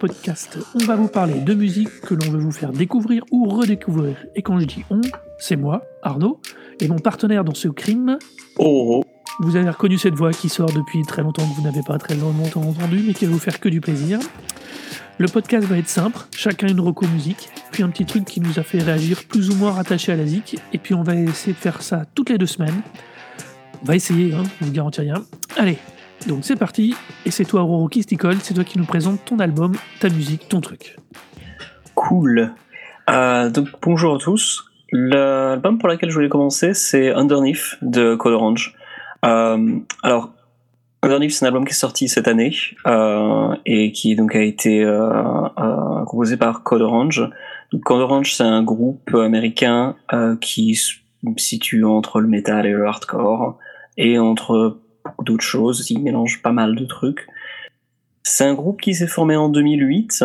podcast. On va vous parler de musique que l'on veut vous faire découvrir ou redécouvrir. Et quand je dis on, c'est moi, Arnaud, et mon partenaire dans ce crime. Oh, Vous avez reconnu cette voix qui sort depuis très longtemps que vous n'avez pas très longtemps entendu, mais qui va vous faire que du plaisir. Le podcast va être simple, chacun une reco musique, puis un petit truc qui nous a fait réagir plus ou moins rattaché à la zik, et puis on va essayer de faire ça toutes les deux semaines. On va essayer, hein, je vous garantis rien. Allez, donc c'est parti, et c'est toi Aurore qui c'est toi qui nous présente ton album, ta musique, ton truc. cool. Euh, donc bonjour à tous. L'album pour lequel je voulais commencer, c'est Underneath de Code Orange. Euh, alors, Underneath, c'est un album qui est sorti cette année euh, et qui donc a été composé par Code Orange. Code Orange, c'est un groupe américain qui se situe entre le metal et le hardcore et entre d'autres choses. Il mélange pas mal de trucs. C'est un groupe qui s'est formé en 2008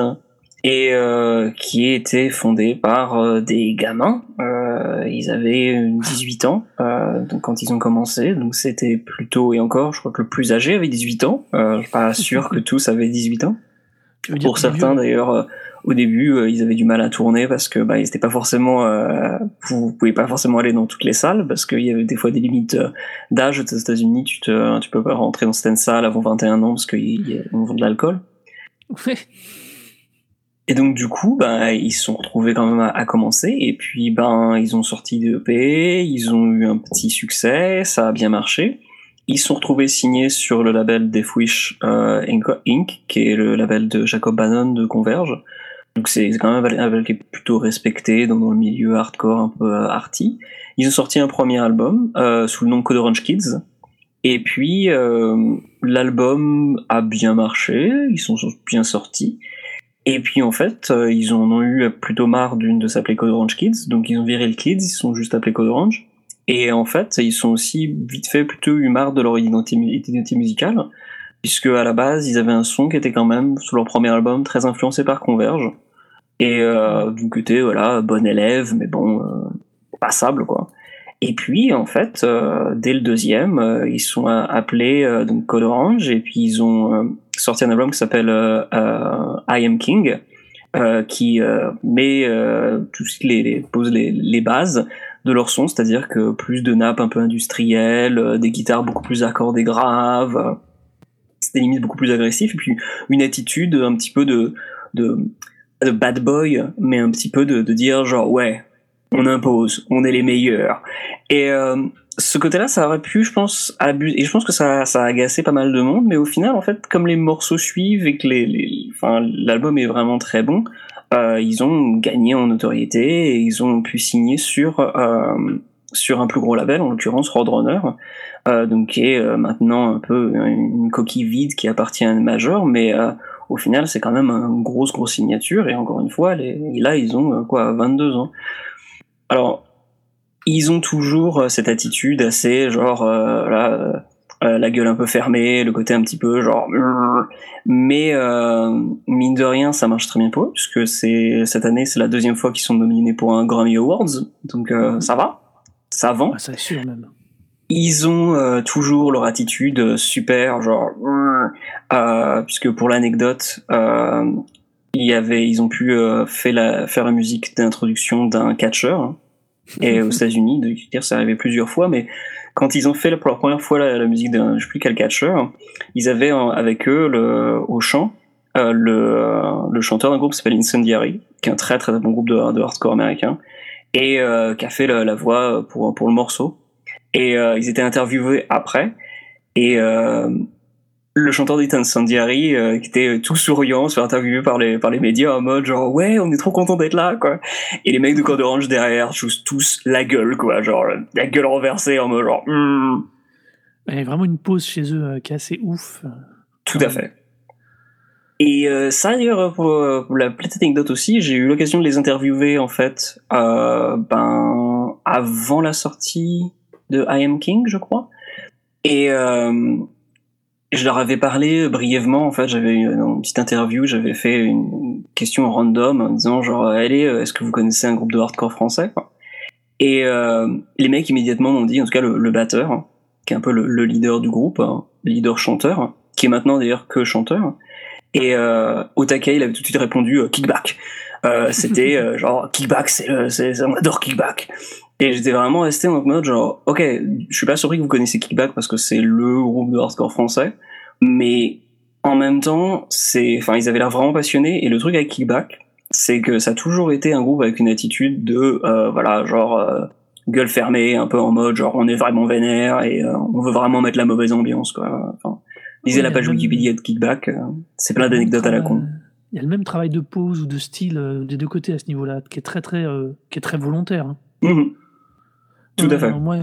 et euh, qui a été fondé par euh, des gamins. Euh, ils avaient 18 ans donc quand ils ont commencé, donc c'était plutôt et encore, je crois que le plus âgé avait 18 ans. Pas sûr que tous avaient 18 ans. Pour certains d'ailleurs, euh, au début, euh, ils avaient du mal à tourner parce que bah, ils étaient pas forcément, euh, vous, pouvez pas forcément aller dans toutes les salles parce qu'il y avait des fois des limites euh, d'âge aux États-Unis. Tu te, tu peux pas rentrer dans certaines salles avant 21 ans parce qu'ils vend de l'alcool. Ouais. Et donc du coup, ben ils se sont retrouvés quand même à, à commencer et puis ben ils ont sorti des EP, ils ont eu un petit succès, ça a bien marché. Ils sont retrouvés signés sur le label Death Wish euh, Inc, qui est le label de Jacob Bannon de Converge. Donc c'est quand même un label- qui est plutôt respecté dans, le milieu hardcore un peu euh, arty. Ils ont sorti un premier album euh, sous le nom Code Orange Kids. Et puis l'album a bien marché, ils sont bien sortis. Et puis en fait, ils en ont eu plutôt marre d'une de s'appeler Code Orange Kids, donc ils ont viré le Kids, ils sont juste appelés Code Orange. Et en fait, ils sont aussi vite fait plutôt eu de leur identité, mu- identité musicale, puisque à la base, ils avaient un son qui était quand même, sur leur premier album, très influencé par Converge. Et euh, du côté, voilà, bon élève, mais bon, euh, passable quoi. Et puis en fait, euh, dès le deuxième, euh, ils sont appelés donc Code Orange, et puis ils ont sorti un album qui s'appelle I Am King, qui met qui les, les- pose les bases de leur son, c'est-à-dire que plus de nappes un peu industrielles, euh, des guitares beaucoup plus accordées graves, euh, c'était limite beaucoup plus agressif, et puis une attitude un petit peu de de, bad boy, mais un petit peu de, de dire genre ouais, on impose, on est les meilleurs. Et euh, ce côté-là, ça aurait pu, je pense, abuser. Et je pense que ça, ça a agacé pas mal de monde. Mais au final, en fait, comme les morceaux suivent et que les, les- l'album est vraiment très bon, euh, ils ont gagné en notoriété et ils ont pu signer sur euh, sur un plus gros label, en l'occurrence Roadrunner, euh, donc qui est euh, maintenant un peu une coquille vide qui appartient à un major, mais euh, au final, c'est quand même une grosse grosse signature. Et encore une fois, là, ils ont euh, quoi, 22 ans. Alors, ils ont toujours cette attitude assez genre là, euh, la gueule un peu fermée, le côté un petit peu genre mais euh, mine de rien ça marche très bien pour eux puisque c'est cette année c'est la deuxième fois qu'ils sont nominés pour un Grammy Awards donc euh, ça va ça vend Ah, c'est sûr même. ils ont toujours leur attitude super, genre, puisque pour l'anecdote, il y avait, ils ont pu fait la, faire la musique d'introduction d'un catcheur, hein. et aux États-Unis, de dire, ça arrivait plusieurs fois, mais quand ils ont fait pour la première fois la, musique d'un, je sais plus quel catcheur, ils avaient euh, avec eux le, au chant euh, le, euh, le chanteur d'un groupe qui s'appelle Incendiary, qui est un très très bon groupe de, de hardcore américain, et euh, qui a fait la, la voix pour pour le morceau. Et euh, ils étaient interviewés après. Et euh, le chanteur d'Ethan Sandiari, euh, qui était tout souriant, se fait interviewer par les, par les médias en mode genre ouais, on est trop content d'être là, quoi. Et les mecs de Code Orange derrière jouent tous la gueule, quoi. Genre la gueule renversée en mode genre Hmm. Il y a vraiment une pause chez eux euh, qui est assez ouf. Tout à fait. Et euh, ça d'ailleurs pour, euh, pour la petite anecdote aussi, j'ai eu l'occasion de les interviewer en fait euh, ben avant la sortie de I Am King, je crois. Et euh, je leur avais parlé brièvement. En fait, j'avais une petite interview, j'avais fait une question random en disant genre allez, est-ce que vous connaissez un groupe de hardcore français Et euh, les mecs immédiatement m'ont dit, en tout cas le, le batteur, qui est un peu le, le leader du groupe, hein, le leader chanteur, qui est maintenant d'ailleurs que chanteur. Et euh, Otaka, il avait tout de suite répondu euh, Kickback. Euh, c'était euh, genre Kickback, c'est, on adore Kickback. Et j'étais vraiment resté en mode genre, ok, je suis pas surpris que vous connaissez Kickback parce que c'est le groupe de hardcore français, mais en même temps, c'est, enfin, ils avaient l'air vraiment passionnés. Et le truc avec Kickback, c'est que ça a toujours été un groupe avec une attitude de, euh, voilà, genre euh, gueule fermée, un peu en mode genre on est vraiment vénère et euh, on veut vraiment mettre la mauvaise ambiance, quoi. Enfin, lisez la page Wikipédia de Kickback, c'est plein d'anecdotes à la con. Il y a le même travail de pose ou de style des deux côtés à ce niveau-là, qui est très très, qui est très volontaire. Hein. Mmh. Tout à fait. moi,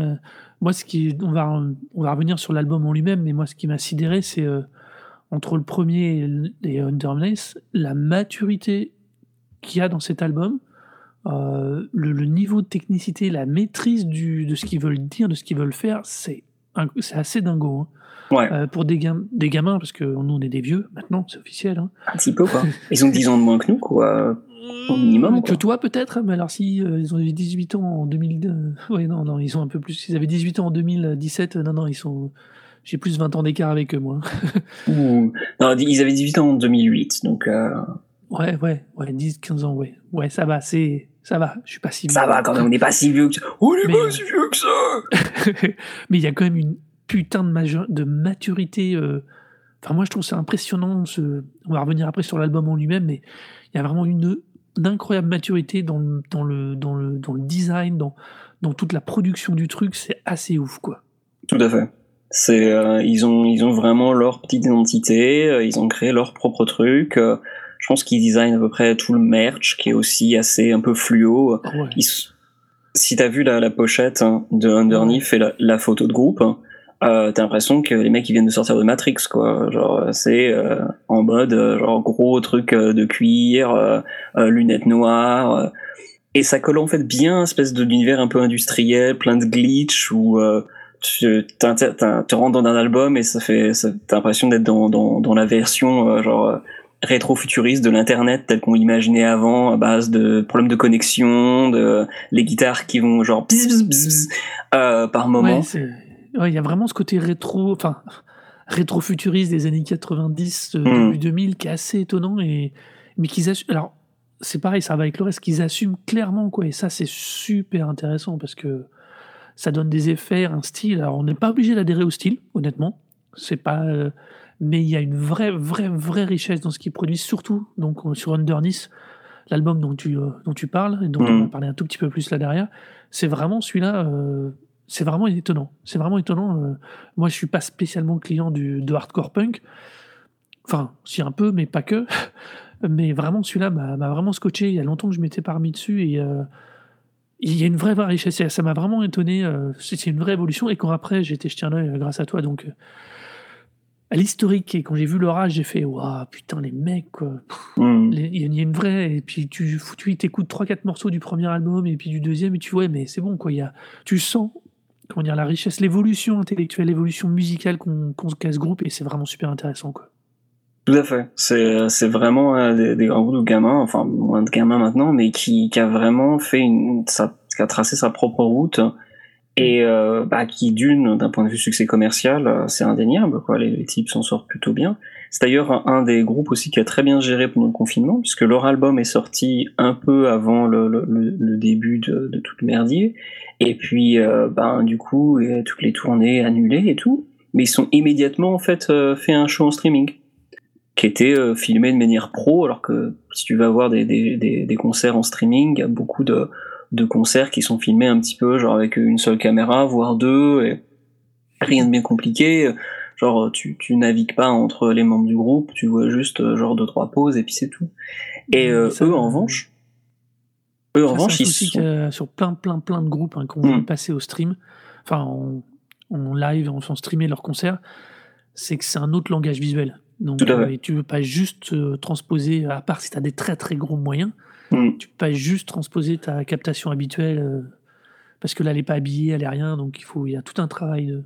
moi, ce qui, on va, on va revenir sur l'album en lui-même, mais moi, ce qui m'a sidéré, c'est entre le premier et Underneath, la maturité qu'il y a dans cet album, euh, le, niveau de technicité, la maîtrise du, de ce qu'ils veulent dire, de ce qu'ils veulent faire, c'est assez dingo. Hein. Ouais. Euh, pour des, des gamins, parce que nous on est des vieux maintenant, c'est officiel. Hein. Un petit peu quoi. Ils ont 10 ans de moins que nous, quoi. Au minimum. Que toi peut-être, mais alors si euh, ils ont 18 ans en 2002. Ouais, non, non, ils ont un peu plus. Ils avaient 18 ans en 2017, non, non, ils sont. J'ai plus de 20 ans d'écart avec eux, moi. Non, ils avaient 18 ans en 2008, donc. Ouais, ouais, ouais, 10, 15 ans, ouais. Ouais, ça va, c'est. Ça va, je suis pas si vieux. Ça va quand même, on n'est pas si vieux que ça. On n'est pas si vieux que ça Mais il y a quand même une putain de, de maturité. Euh, enfin, moi, je trouve ça impressionnant. Ce... On va revenir après sur l'album en lui-même, mais il y a vraiment une, incroyable maturité dans le, dans le, dans le, dans le design, dans, dans toute la production du truc. C'est assez ouf, quoi. Tout à fait. C'est, euh, ils, ont, ils ont vraiment leur petite identité, euh, ils ont créé leur propre truc. Je pense qu'ils designent à peu près tout le merch, qui est aussi assez un peu fluo. Ah ouais. Ils, si t'as vu la, la pochette hein, de Underneath et la, la, photo de groupe, hein, euh, t'as l'impression que les mecs ils viennent de sortir de Matrix, quoi. Genre c'est euh, en mode euh, genre gros truc euh, de cuir, euh, lunettes noires. et ça colle en fait bien, espèce d'univers un peu industriel, plein de glitch où tu te rentres dans un album et ça fait, t'as l'impression d'être dans, dans, dans la version genre rétro-futuriste de l'internet tel qu'on l'imaginait avant à base de problèmes de connexion de les guitares qui vont genre bzz, bzz, euh, par moment il y a vraiment ce côté rétro enfin rétro-futuriste des années 90 mm. début 2000 qui est assez étonnant et mais qu'ils assument alors c'est pareil ça va avec le reste qu'ils assument clairement quoi et ça c'est super intéressant parce que ça donne des effets un style alors on n'est pas obligé d'adhérer au style honnêtement c'est pas euh, mais il y a une vraie, vraie, vraie richesse dans ce qu'il produit, surtout donc, euh, sur Underneath, l'album dont tu, euh, dont tu parles, et dont on va mm. parler un tout petit peu plus là derrière. C'est vraiment celui-là, euh, c'est vraiment étonnant. C'est vraiment étonnant. moi, je suis pas spécialement client du, de hardcore punk. Enfin, si un peu, mais pas que. mais vraiment, celui-là m'a vraiment scotché. Il y a longtemps que je m'étais parmi dessus et il y a une vraie, richesse. Ça m'a vraiment étonné. c'est une vraie évolution. Et quand après, j'ai été jeté un œil grâce à toi, donc à l'historique et quand j'ai vu l'orage j'ai fait waouh putain les mecs quoi hmm. il y a une vraie et puis tu tu t'écoutes trois quatre morceaux du premier album et puis du deuxième et tu vois mais c'est bon quoi il y a tu sens comment dire la richesse l'évolution intellectuelle l'évolution musicale qu'on qu ce groupe et c'est vraiment super intéressant quoi. Tout à fait. C'est vraiment des, des, grands groupes de gamins enfin moins de gamins maintenant mais qui, a vraiment fait une qui a tracé sa propre route et euh, bah, qui d'une d'un point de vue succès commercial euh, c'est indéniable quoi. Les, types s'en sortent plutôt bien. C'est d'ailleurs un, des groupes aussi qui a très bien géré pendant le confinement puisque leur album est sorti un peu avant le, le, le début de, de toute merdier. Et puis euh, ben du coup toutes les tournées annulées et tout. Mais ils sont immédiatement en fait euh, fait un show en streaming qui était euh, filmé de manière pro alors que si tu vas voir des, des concerts en streaming il y a beaucoup de de concerts qui sont filmés un petit peu genre avec une seule caméra, voire deux, et rien de bien compliqué. Genre tu, tu navigues pas entre les membres du groupe, tu vois juste euh, genre deux trois pauses et puis c'est tout. Et euh, eux en revanche, eux en revanche ils sont... sur plein plein plein de groupes hein, qui ont mm. passé au stream, enfin en, en live, en faisant streamer leurs concerts, c'est que c'est un autre langage visuel. Donc euh, et tu veux pas juste euh, transposer, à part si tu as des très très gros moyens, Mm. Tu peux pas juste transposer ta captation habituelle euh, parce que là, elle n'est pas habillée, elle est rien. Donc, il faut, il y a tout un travail de,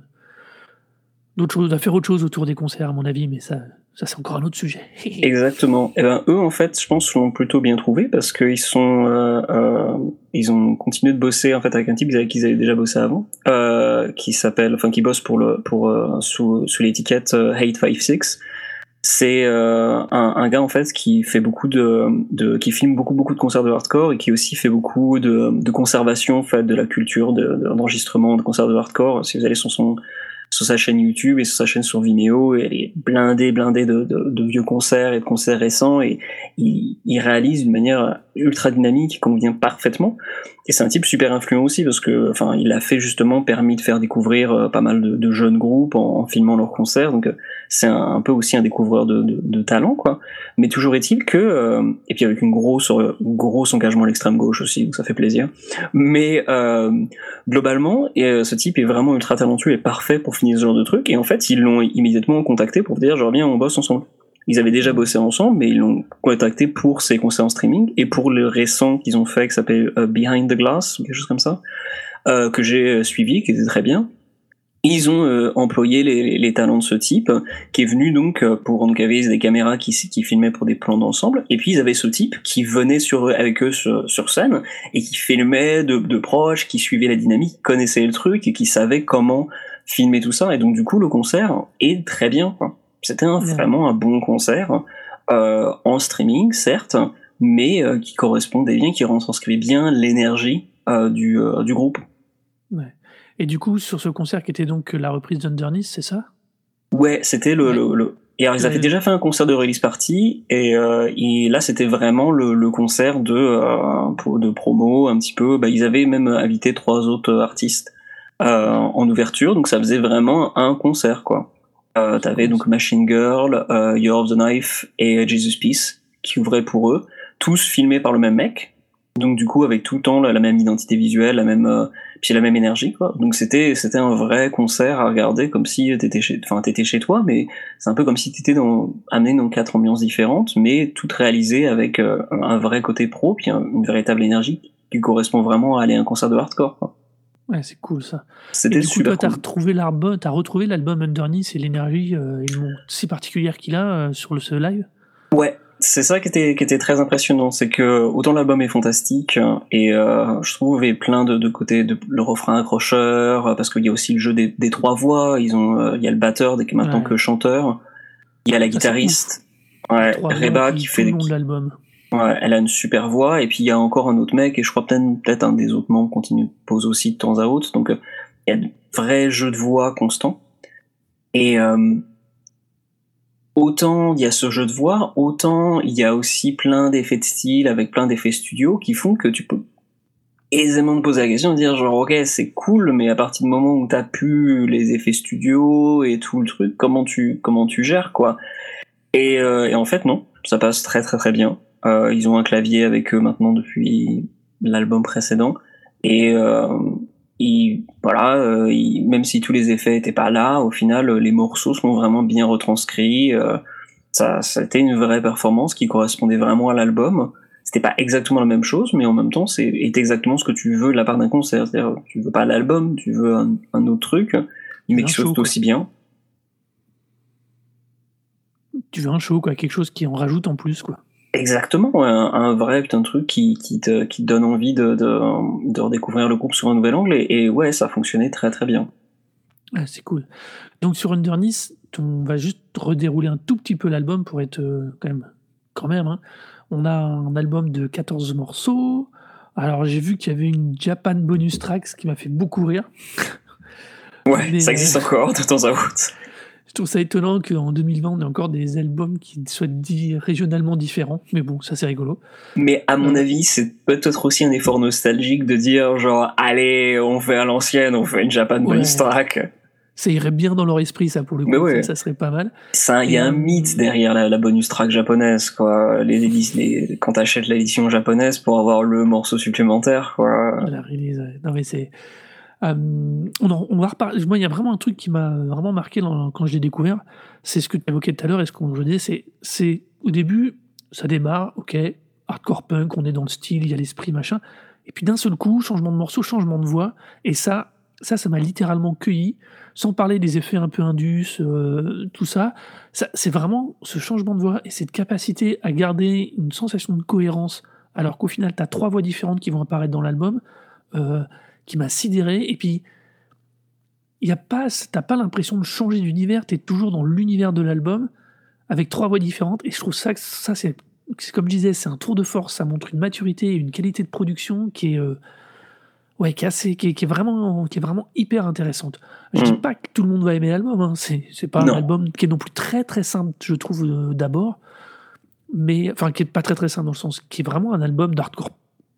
d'autres choses, à faire autre chose autour des concerts, à mon avis. Mais ça, Ça, c'est encore un autre sujet. Exactement. Et ben, eux, en fait, je pense, l'ont plutôt bien trouvé parce qu'ils sont, euh, euh, ils ont continué de bosser en fait avec un type avec qui ils avaient déjà bossé avant, euh, qui s'appelle, enfin, qui bosse pour le, pour sous, sous l'étiquette Hate 56. C'est euh, un, un, gars en fait qui fait beaucoup de, de, qui filme beaucoup beaucoup de concerts de hardcore et qui aussi fait beaucoup de, de conservation en fait de la culture, d'enregistrement de, de, concerts de hardcore. Si vous allez sur son sur sa chaîne YouTube et sur sa chaîne sur Vimeo. Elle est blindée, blindée de, vieux concerts et de concerts récents. Et il, il réalise d'une manière ultra dynamique convient parfaitement. Et c'est un type super influent aussi parce que, enfin, il a fait justement permis de faire découvrir euh, pas mal de, de jeunes groupes en, en, filmant leurs concerts. Donc, euh, c'est un, peu aussi un découvreur de, de, de, talent, quoi. Mais toujours est-il que, euh, et puis avec une grosse, grosse engagement à l'extrême gauche aussi, donc ça fait plaisir. Mais euh, globalement, et, ce type est vraiment ultra talentueux et parfait pour finir ce genre de truc. Et en fait, ils l'ont immédiatement contacté pour dire, genre, viens, on bosse ensemble. Ils avaient déjà bossé ensemble, mais ils l'ont contacté pour ses concerts en streaming et pour le récent qu'ils ont fait qui s'appelle uh, Behind the Glass, quelque chose comme ça, euh, que j'ai suivi, qui était très bien. Ils ont euh, employé les, talents de ce type, qui est venu donc euh, pour donc des caméras qui, qui filmaient pour des plans d'ensemble, et puis ils avaient ce type qui venait sur avec eux sur, scène et qui filmait de, de proche, qui suivait la dynamique, connaissait le truc et qui savait comment filmer tout ça. Et donc du coup le concert est très bien. C'était vraiment un bon concert, euh, en streaming, certes, mais euh, qui correspondait bien, qui retranscrivait bien l'énergie euh, du, du groupe. Ouais. Et du coup, sur ce concert qui était donc la reprise d'Underneath, c'est ça? Ouais, c'était le, ouais. le, le, Et alors, ils avaient déjà fait un concert de release party, et, euh, et là, c'était vraiment le, le concert de, euh, de promo, un petit peu. Bah, ils avaient même invité trois autres artistes euh, en ouverture, donc ça faisait vraiment un concert, quoi. Euh, T'avais donc Machine Girl, euh, Year of the Knife et Jesus Peace qui ouvraient pour eux, tous filmés par le même mec. Donc du coup avec tout le temps la, même identité visuelle, la même euh, puis la même énergie quoi. Donc c'était c'était un vrai concert à regarder comme si t'étais chez enfin t'étais chez toi, mais c'est un peu comme si t'étais dans amené dans quatre ambiances différentes, mais toutes réalisées avec euh, un vrai côté pro puis un, une véritable énergie qui correspond vraiment à aller à un concert de hardcore. Quoi. Ouais, c'est cool ça. C'était super. Coup, toi, t'as cool. retrouvé l'album, t'as retrouvé l'album Underneath et l'énergie euh, si particulière qu'il a euh, sur le ce live? Ouais, c'est ça qui était qui était très impressionnant, c'est que autant l'album est fantastique et euh, je trouve il y a plein de, de côtés de le refrain accrocheur parce qu'il y a aussi le jeu des, des trois voix, ils ont euh, il y a le batteur qui maintenant ouais. que chanteur, il y a la guitariste, ouais, Reba qui, fait le long de l'album. Elle a une super voix et puis il y a encore un autre mec et je crois peut-être un des autres membres continue pose aussi de temps à autre. Donc il y a de vrais jeux de voix constants. Et euh, autant il y a ce jeu de voix autant il y a aussi plein d'effets de style avec plein d'effets studio qui font que tu peux aisément te poser la question de dire genre ok c'est cool mais à partir du moment où t'as pu les effets studio et tout le truc comment tu comment tu gères quoi. Et, euh, et en fait non ça passe très très très bien euh, ils ont un clavier avec eux maintenant depuis l'album précédent. Et euh, ils, voilà, euh, ils, même si tous les effets étaient pas là, au final, les morceaux sont vraiment bien retranscrits. Ça, ça a été une vraie performance qui correspondait vraiment à l'album. C'était pas exactement la même chose, mais en même temps, c'est exactement ce que tu veux de la part d'un concert. C'est-à-dire, tu veux pas l'album, tu veux un, un, autre truc, mais qui soit aussi bien. Tu veux un show, quoi, quelque chose qui en rajoute en plus, quoi. Exactement, un, un vrai putain de truc qui, qui, te, qui te donne envie de, de, de redécouvrir le groupe sur un nouvel angle, et, et ouais, ça fonctionnait très très bien. Ah, c'est cool. Donc sur Underneath, on va juste redérouler un tout petit peu l'album pour être euh, quand même. Quand même hein. On a un album de 14 morceaux. Alors j'ai vu qu'il y avait une Japan bonus track, ce qui m'a fait beaucoup rire. Ouais, Mais, ça existe euh... encore de temps à autre je trouve ça étonnant qu'en 2020, on ait encore des albums qui soient dits régionalement différents. Mais bon, ça c'est rigolo. Mais à mon euh... avis, c'est peut-être aussi un effort nostalgique de dire genre, allez, on fait à l'ancienne, on fait une Japan ouais. bonus track. Ça irait bien dans leur esprit, ça, pour le coup. Ouais. Ça, ça, serait pas mal. Il y a un mythe derrière la, la, bonus track japonaise, quoi. Les, les, les quand t'achètes l'édition japonaise pour avoir le morceau supplémentaire, quoi. La release, non mais c'est... Euh, on, on, va reparler. Moi, il y a vraiment un truc qui m'a vraiment marqué dans, quand je l'ai découvert. C'est ce que tu évoquais tout à l'heure et ce qu'on je disais. C'est, c'est au début, ça démarre, ok, hardcore punk, on est dans le style, il y a l'esprit, machin. Et puis d'un seul coup, changement de morceau, changement de voix. Et ça, ça, ça m'a littéralement cueilli, sans parler des effets un peu indus, euh, tout ça. ça c'est vraiment ce changement de voix et cette capacité à garder une sensation de cohérence, alors qu'au final, tu as trois voix différentes qui vont apparaître dans l'album, euh, qui m'a sidéré. Et puis, il y a pas, t'as pas l'impression de changer d'univers, tu es toujours dans l'univers de l'album, avec trois voix différentes. Et je trouve ça, ça c'est, comme je disais, c'est un tour de force, ça montre une maturité et une qualité de production qui est. Euh, ouais, qui est, qui, est, vraiment, qui est vraiment hyper intéressante. Je dis mm. pas que tout le monde va aimer l'album, hein. c'est, c'est pas un album qui est non plus très très simple, je trouve, euh, d'abord, mais enfin, qui est pas très très simple dans le sens qui est vraiment un album d'hardcore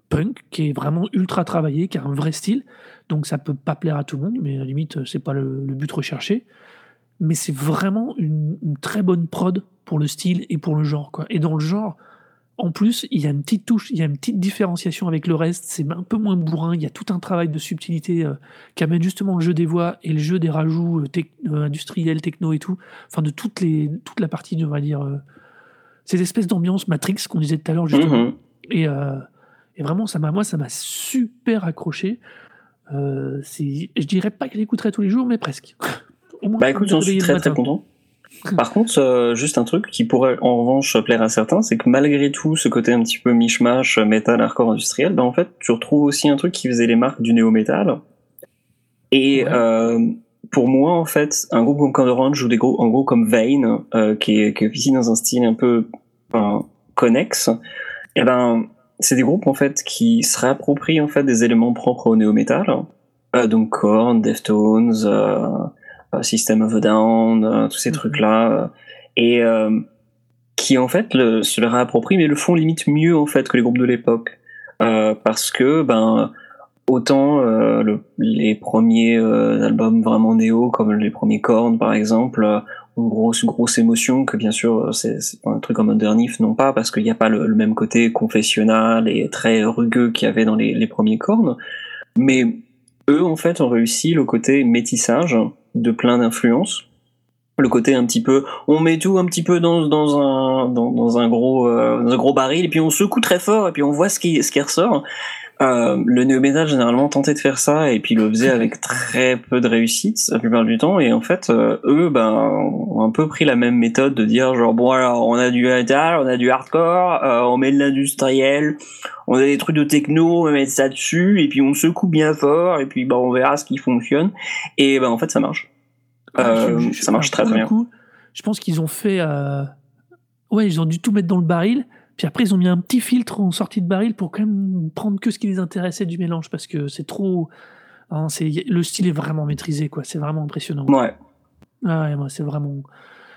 punk, qui est vraiment ultra travaillé, qui a un vrai style, donc ça peut pas plaire à tout le monde, mais à la limite, c'est pas le, but recherché. Mais c'est vraiment une, une, très bonne prod pour le style et pour le genre. Quoi. Et dans le genre, en plus, il y a une petite touche, il y a une petite différenciation avec le reste. C'est un peu moins bourrin. Il y a tout un travail de subtilité euh, qui amène justement le jeu des voix et le jeu des rajouts euh, euh, industriels, techno et tout. Enfin, de toutes les, toute la partie, on va dire, cette espèce d'ambiance Matrix qu'on disait tout à l'heure, justement. Mhm. Et, et, vraiment, ça m'a, moi, ça m'a super accroché. je dirais pas que j'écouterais tous les jours, mais presque. bah écoute, j'en suis très très content. Par contre, euh, juste un truc qui pourrait en revanche plaire à certains, c'est que malgré tout ce côté un petit peu mishmash, métal, hardcore industriel, ben en fait, tu retrouves aussi un truc qui faisait les marques du néo-métal. Et euh, pour moi, en fait, un groupe comme Code Orange ou des groupes, en gros comme Vane, euh, qui, est, qui est ici dans un style un peu connexe, et eh ben c'est des groupes en fait qui se réapproprient en fait des éléments propres au néo-métal. Euh, donc Korn, Deftones, euh, euh, System of a Down, euh, tous ces mhm. trucs-là, et qui en fait le, se le réapproprient, mais le font limite mieux en fait que les groupes de l'époque, parce que ben autant le, les premiers albums vraiment néo, comme les premiers Korn par exemple, grosse grosse émotion que bien sûr c'est un truc en modernif non pas parce qu'il n'y a pas le, même côté confessionnal et très rugueux qu'il y avait dans les, premiers Korn, mais eux en fait ont réussi le côté métissage de plein d'influences. Le côté un petit peu, on met tout un petit peu dans, dans un dans un gros euh, dans un gros baril et puis on secoue très fort et puis on voit ce qui ce qui ressort. Euh, le néo-metal généralement tentait de faire ça et puis le faisait avec très peu de réussite la plupart du temps et en fait euh, eux ben ont un peu pris la même méthode de dire genre bon alors on a du metal, on a du hardcore, euh, on met de l'industriel, on a des trucs de techno, on va mettre ça dessus et puis on secoue bien fort et puis ben on verra ce qui fonctionne et ben en fait ça marche. Ah, ça marche très très bien. je pense qu'ils ont fait ouais ils ont dû tout mettre dans le baril puis après, ils ont mis un petit filtre en sortie de baril pour quand même prendre que ce qui les intéressait du mélange parce que c'est trop. Hein, le style est vraiment maîtrisé, quoi. C'est vraiment impressionnant. Ouais. Ah ouais, c'est vraiment.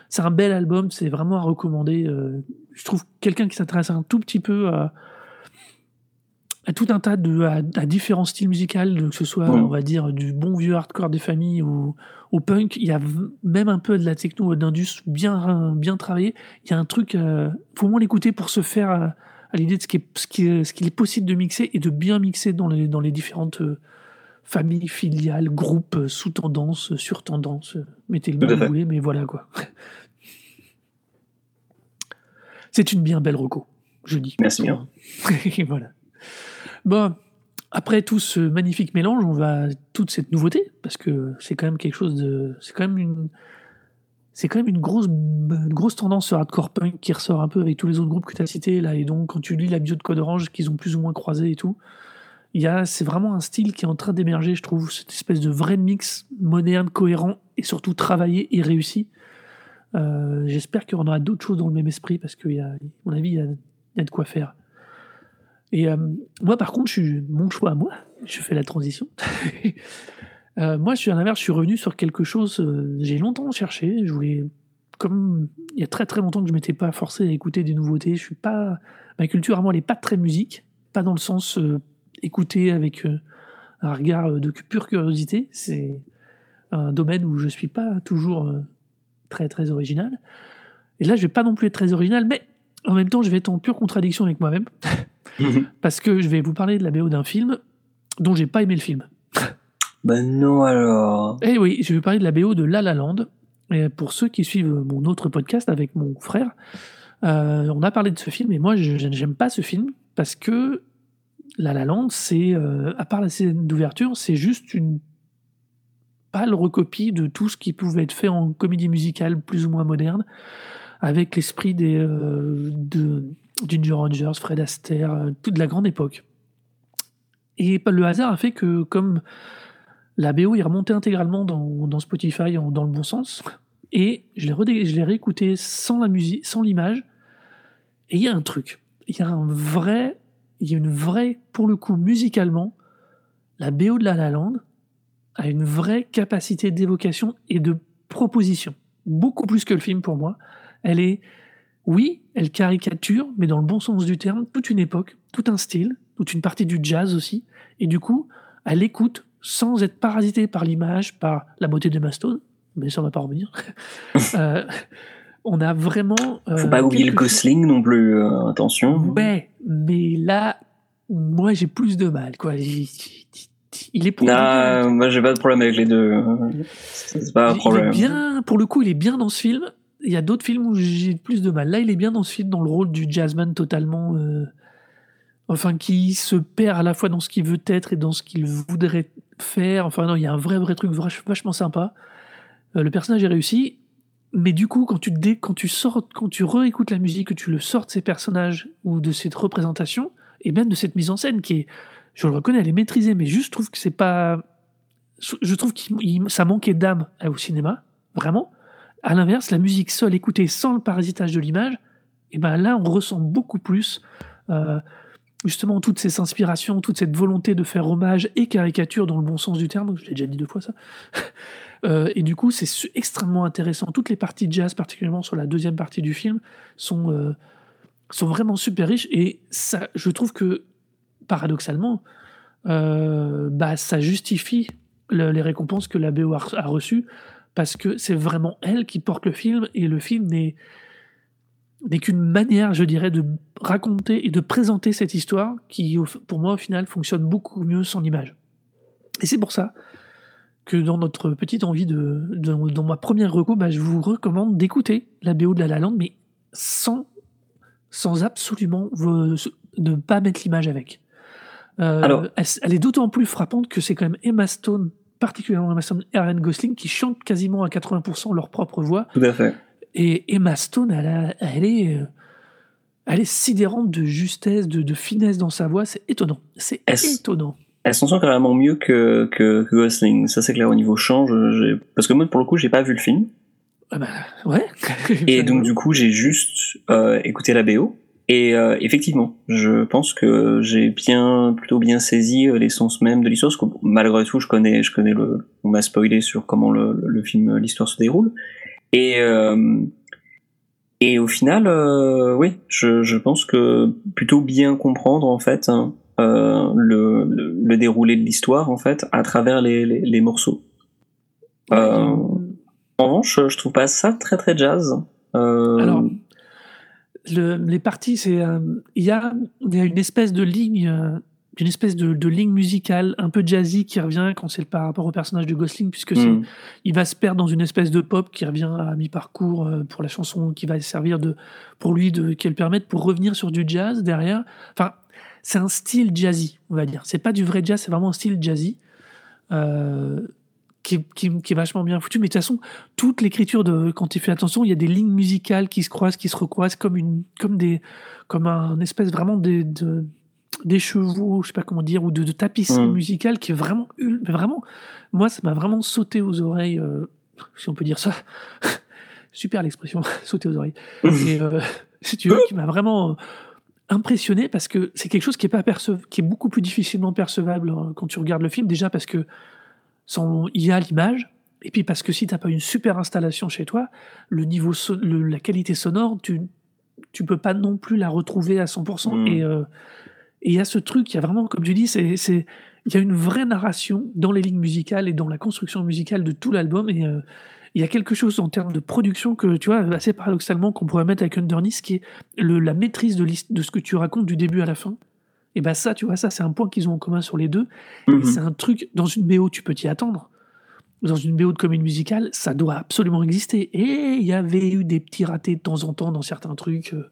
C'est un bel album, c'est vraiment à recommander. Euh, je trouve quelqu'un qui s'intéresse un tout petit peu à, à tout un tas de à, différents styles musicaux, que ce soit, on va dire, du bon vieux hardcore des familles ou au punk. Il y a même un peu de la techno d'indus bien bien travaillé. Il y a un truc, euh, faut au moins l'écouter pour se faire à, l'idée de ce qui est ce qui est, ce qu'il est possible de mixer et de bien mixer dans les dans les différentes euh, familles, filiales, groupes, euh, sous tendance, sur tendance. Mettez le mot que vous voulez, mais voilà quoi. C'est une bien belle reco, je dis. Merci bien. voilà. Bon, après tout ce magnifique mélange, on va toute cette nouveauté parce que c'est quand même quelque chose de, c'est quand même une, c'est quand même une grosse, grosse tendance hardcore punk qui ressort un peu avec tous les autres groupes que tu as cités là. Et donc quand tu lis la bio de Code Orange qu'ils ont plus ou moins croisé et tout, il y a, c'est vraiment un style qui est en train d'émerger, je trouve, cette espèce de vrai mix moderne, cohérent et surtout travaillé et réussi. Euh, j'espère qu'il y en aura d'autres choses dans le même esprit parce que, à mon avis, il y a de quoi faire. Et euh, moi, par contre, je suis, mon choix à moi, je fais la transition. euh, moi, je suis à l'inverse, je suis revenu sur quelque chose, euh, j'ai longtemps cherché, je voulais, comme il y a très très longtemps que je m'étais pas forcé à écouter des nouveautés, je suis pas, ma culture à moi, n'est pas très musique, pas dans le sens euh, écouter avec un regard de pure curiosité, c'est un domaine où je suis pas toujours très très original. Et là, je vais pas non plus être très original, mais en même temps, je vais être en pure contradiction avec moi-même. Mhm. Parce que je vais vous parler de la BO d'un film dont j'ai pas aimé le film. Ben non alors. Eh oui, je vais vous parler de la BO de La La Land. Et pour ceux qui suivent mon autre podcast avec mon frère, euh, on a parlé de ce film et moi je n'aime pas ce film parce que La La Land, c'est, euh, à part la scène d'ouverture, c'est juste une pâle recopie de tout ce qui pouvait être fait en comédie musicale plus ou moins moderne, avec l'esprit des euh, de Ginger Rogers, Fred Astaire, euh, toute la grande époque. Et le hasard a fait que comme la BO est remontée intégralement dans, Spotify dans le bon sens, et je l'ai, je l'ai réécouté sans la musique, sans l'image, et il y a un truc, il y a un vrai, il y a une vraie, pour le coup, musicalement, la BO de La La Land a une vraie capacité d'évocation et de proposition, beaucoup plus que le film pour moi. Elle est, oui, elle caricature, mais dans le bon sens du terme, toute une époque, tout un style, toute une partie du jazz aussi, et du coup, elle écoute sans être parasité par l'image, par la beauté de Mastone, mais ça on va pas revenir. euh, on a vraiment. Euh, Faut pas oublier le Gosling non plus, euh, attention. Ouais, mais là, moi j'ai plus de mal, quoi. il est pour. Non, moi j'ai pas de problème avec les deux. C'est pas un problème. Il est bien, pour le coup, il est bien dans ce film. Il y a d'autres films où j'ai plus de mal. Là, il est bien dans ce film, dans le rôle du jazzman totalement. Euh, enfin, qui se perd à la fois dans ce qu'il veut être et dans ce qu'il voudrait faire. Enfin, non, il y a un vrai, vrai truc vachement sympa. Euh, le personnage est réussi, mais du coup, quand tu, dé, quand tu sors, quand tu réécoutes la musique, que tu le sors de ces personnages ou de cette représentation, et même de cette mise en scène qui est, je le reconnais, elle est maîtrisée, mais juste je trouve que c'est pas, je trouve que ça manquait d'âme au cinéma, vraiment. À l'inverse, la musique seule, écoutée sans le parasitage de l'image, et ben là, on ressent beaucoup plus euh, justement toutes ces inspirations, toute cette volonté de faire hommage et caricature dans le bon sens du terme. Je l'ai déjà dit deux fois ça. Euh, et du coup, c'est extrêmement intéressant. Toutes les parties de jazz, particulièrement sur la deuxième partie du film, sont, euh, vraiment super riches. Et ça, je trouve que, paradoxalement, bah, ça justifie les récompenses que la BO a, reçues, parce que c'est vraiment elle qui porte le film, et le film n'est n'est qu'une manière, je dirais, de raconter et de présenter cette histoire qui, pour moi, au final, fonctionne beaucoup mieux sans image. Et c'est pour ça que dans notre petite envie de, dans ma première recours, bah, je vous recommande d'écouter la BO de La La Land, mais sans, sans absolument ne pas mettre l'image avec. Euh, Alors, elle, est d'autant plus frappante que c'est quand même Emma Stone, particulièrement Emma Stone et Ryan Gosling, qui chantent quasiment à 80% leur propre voix. Tout à fait. Et Emma Stone, elle, elle est, euh, elle est sidérante de justesse, de, de finesse dans sa voix. C'est étonnant. C'est étonnant. Elle s'en sort carrément mieux que, que, que Gosling? Ça, c'est clair au niveau change. Parce que moi, pour le coup, j'ai pas vu le film. Ah bah, ouais. et donc, du coup, j'ai juste euh, écouté la BO. Et euh, effectivement, je pense que j'ai bien, plutôt bien saisi euh, l'essence même de l'histoire. Parce que malgré tout, je connais, je connais le, on m'a spoilé sur comment le, le film, l'histoire se déroule. Et euh, et au final, euh, oui, je, je pense que plutôt bien comprendre en fait. Hein, euh, le, le, déroulé de l'histoire en fait à travers les, les, les morceaux. Euh, en revanche, je trouve pas ça très très jazz. Euh, Alors, le, les parties, c'est il y, a, y a une espèce de ligne une espèce de, de, ligne musicale un peu jazzy qui revient quand c'est par rapport au personnage de Gosling, puisque mm. il va se perdre dans une espèce de pop qui revient à mi-parcours pour la chanson qui va servir de, pour lui, de, qui le permettre pour revenir sur du jazz derrière. Enfin, c'est un style jazzy, on va dire. C'est pas du vrai jazz, c'est vraiment un style jazzy. Euh, qui, est vachement bien foutu. Mais de toute façon, toute l'écriture de quand tu fais attention, il y a des lignes musicales qui se croisent, qui se recroisent comme une, comme des, comme un espèce vraiment de, des chevaux, je sais pas comment dire, ou de, de tapisserie mm. musicale qui est vraiment, vraiment, moi, ça m'a vraiment sauté aux oreilles, euh, si on peut dire ça. Super l'expression, sauter aux oreilles. Et, euh, si tu veux, qui m'a vraiment impressionné parce que c'est quelque chose qui est pas qui est beaucoup plus difficilement percevable hein, quand tu regardes le film déjà parce que il y a l'image et puis parce que si tu n'as pas une super installation chez toi le niveau la qualité sonore tu tu peux pas non plus la retrouver à 100% mmh. euh, et il y a ce truc il y a vraiment comme tu dis c'est c'est il y a une vraie narration dans les lignes musicales et dans la construction musicale de tout l'album et euh, il y a quelque chose en termes de production que, tu vois, assez paradoxalement, qu'on pourrait mettre avec Underneath, qui est le, la maîtrise de, de ce que tu racontes du début à la fin. Et ben ça, tu vois, ça, c'est un point qu'ils ont en commun sur les deux. Mhm. C'est un truc, dans une BO, tu peux t'y attendre. Dans une BO de comédie musicale, ça doit absolument exister. Et il y avait eu des petits ratés de temps en temps dans certains trucs, euh,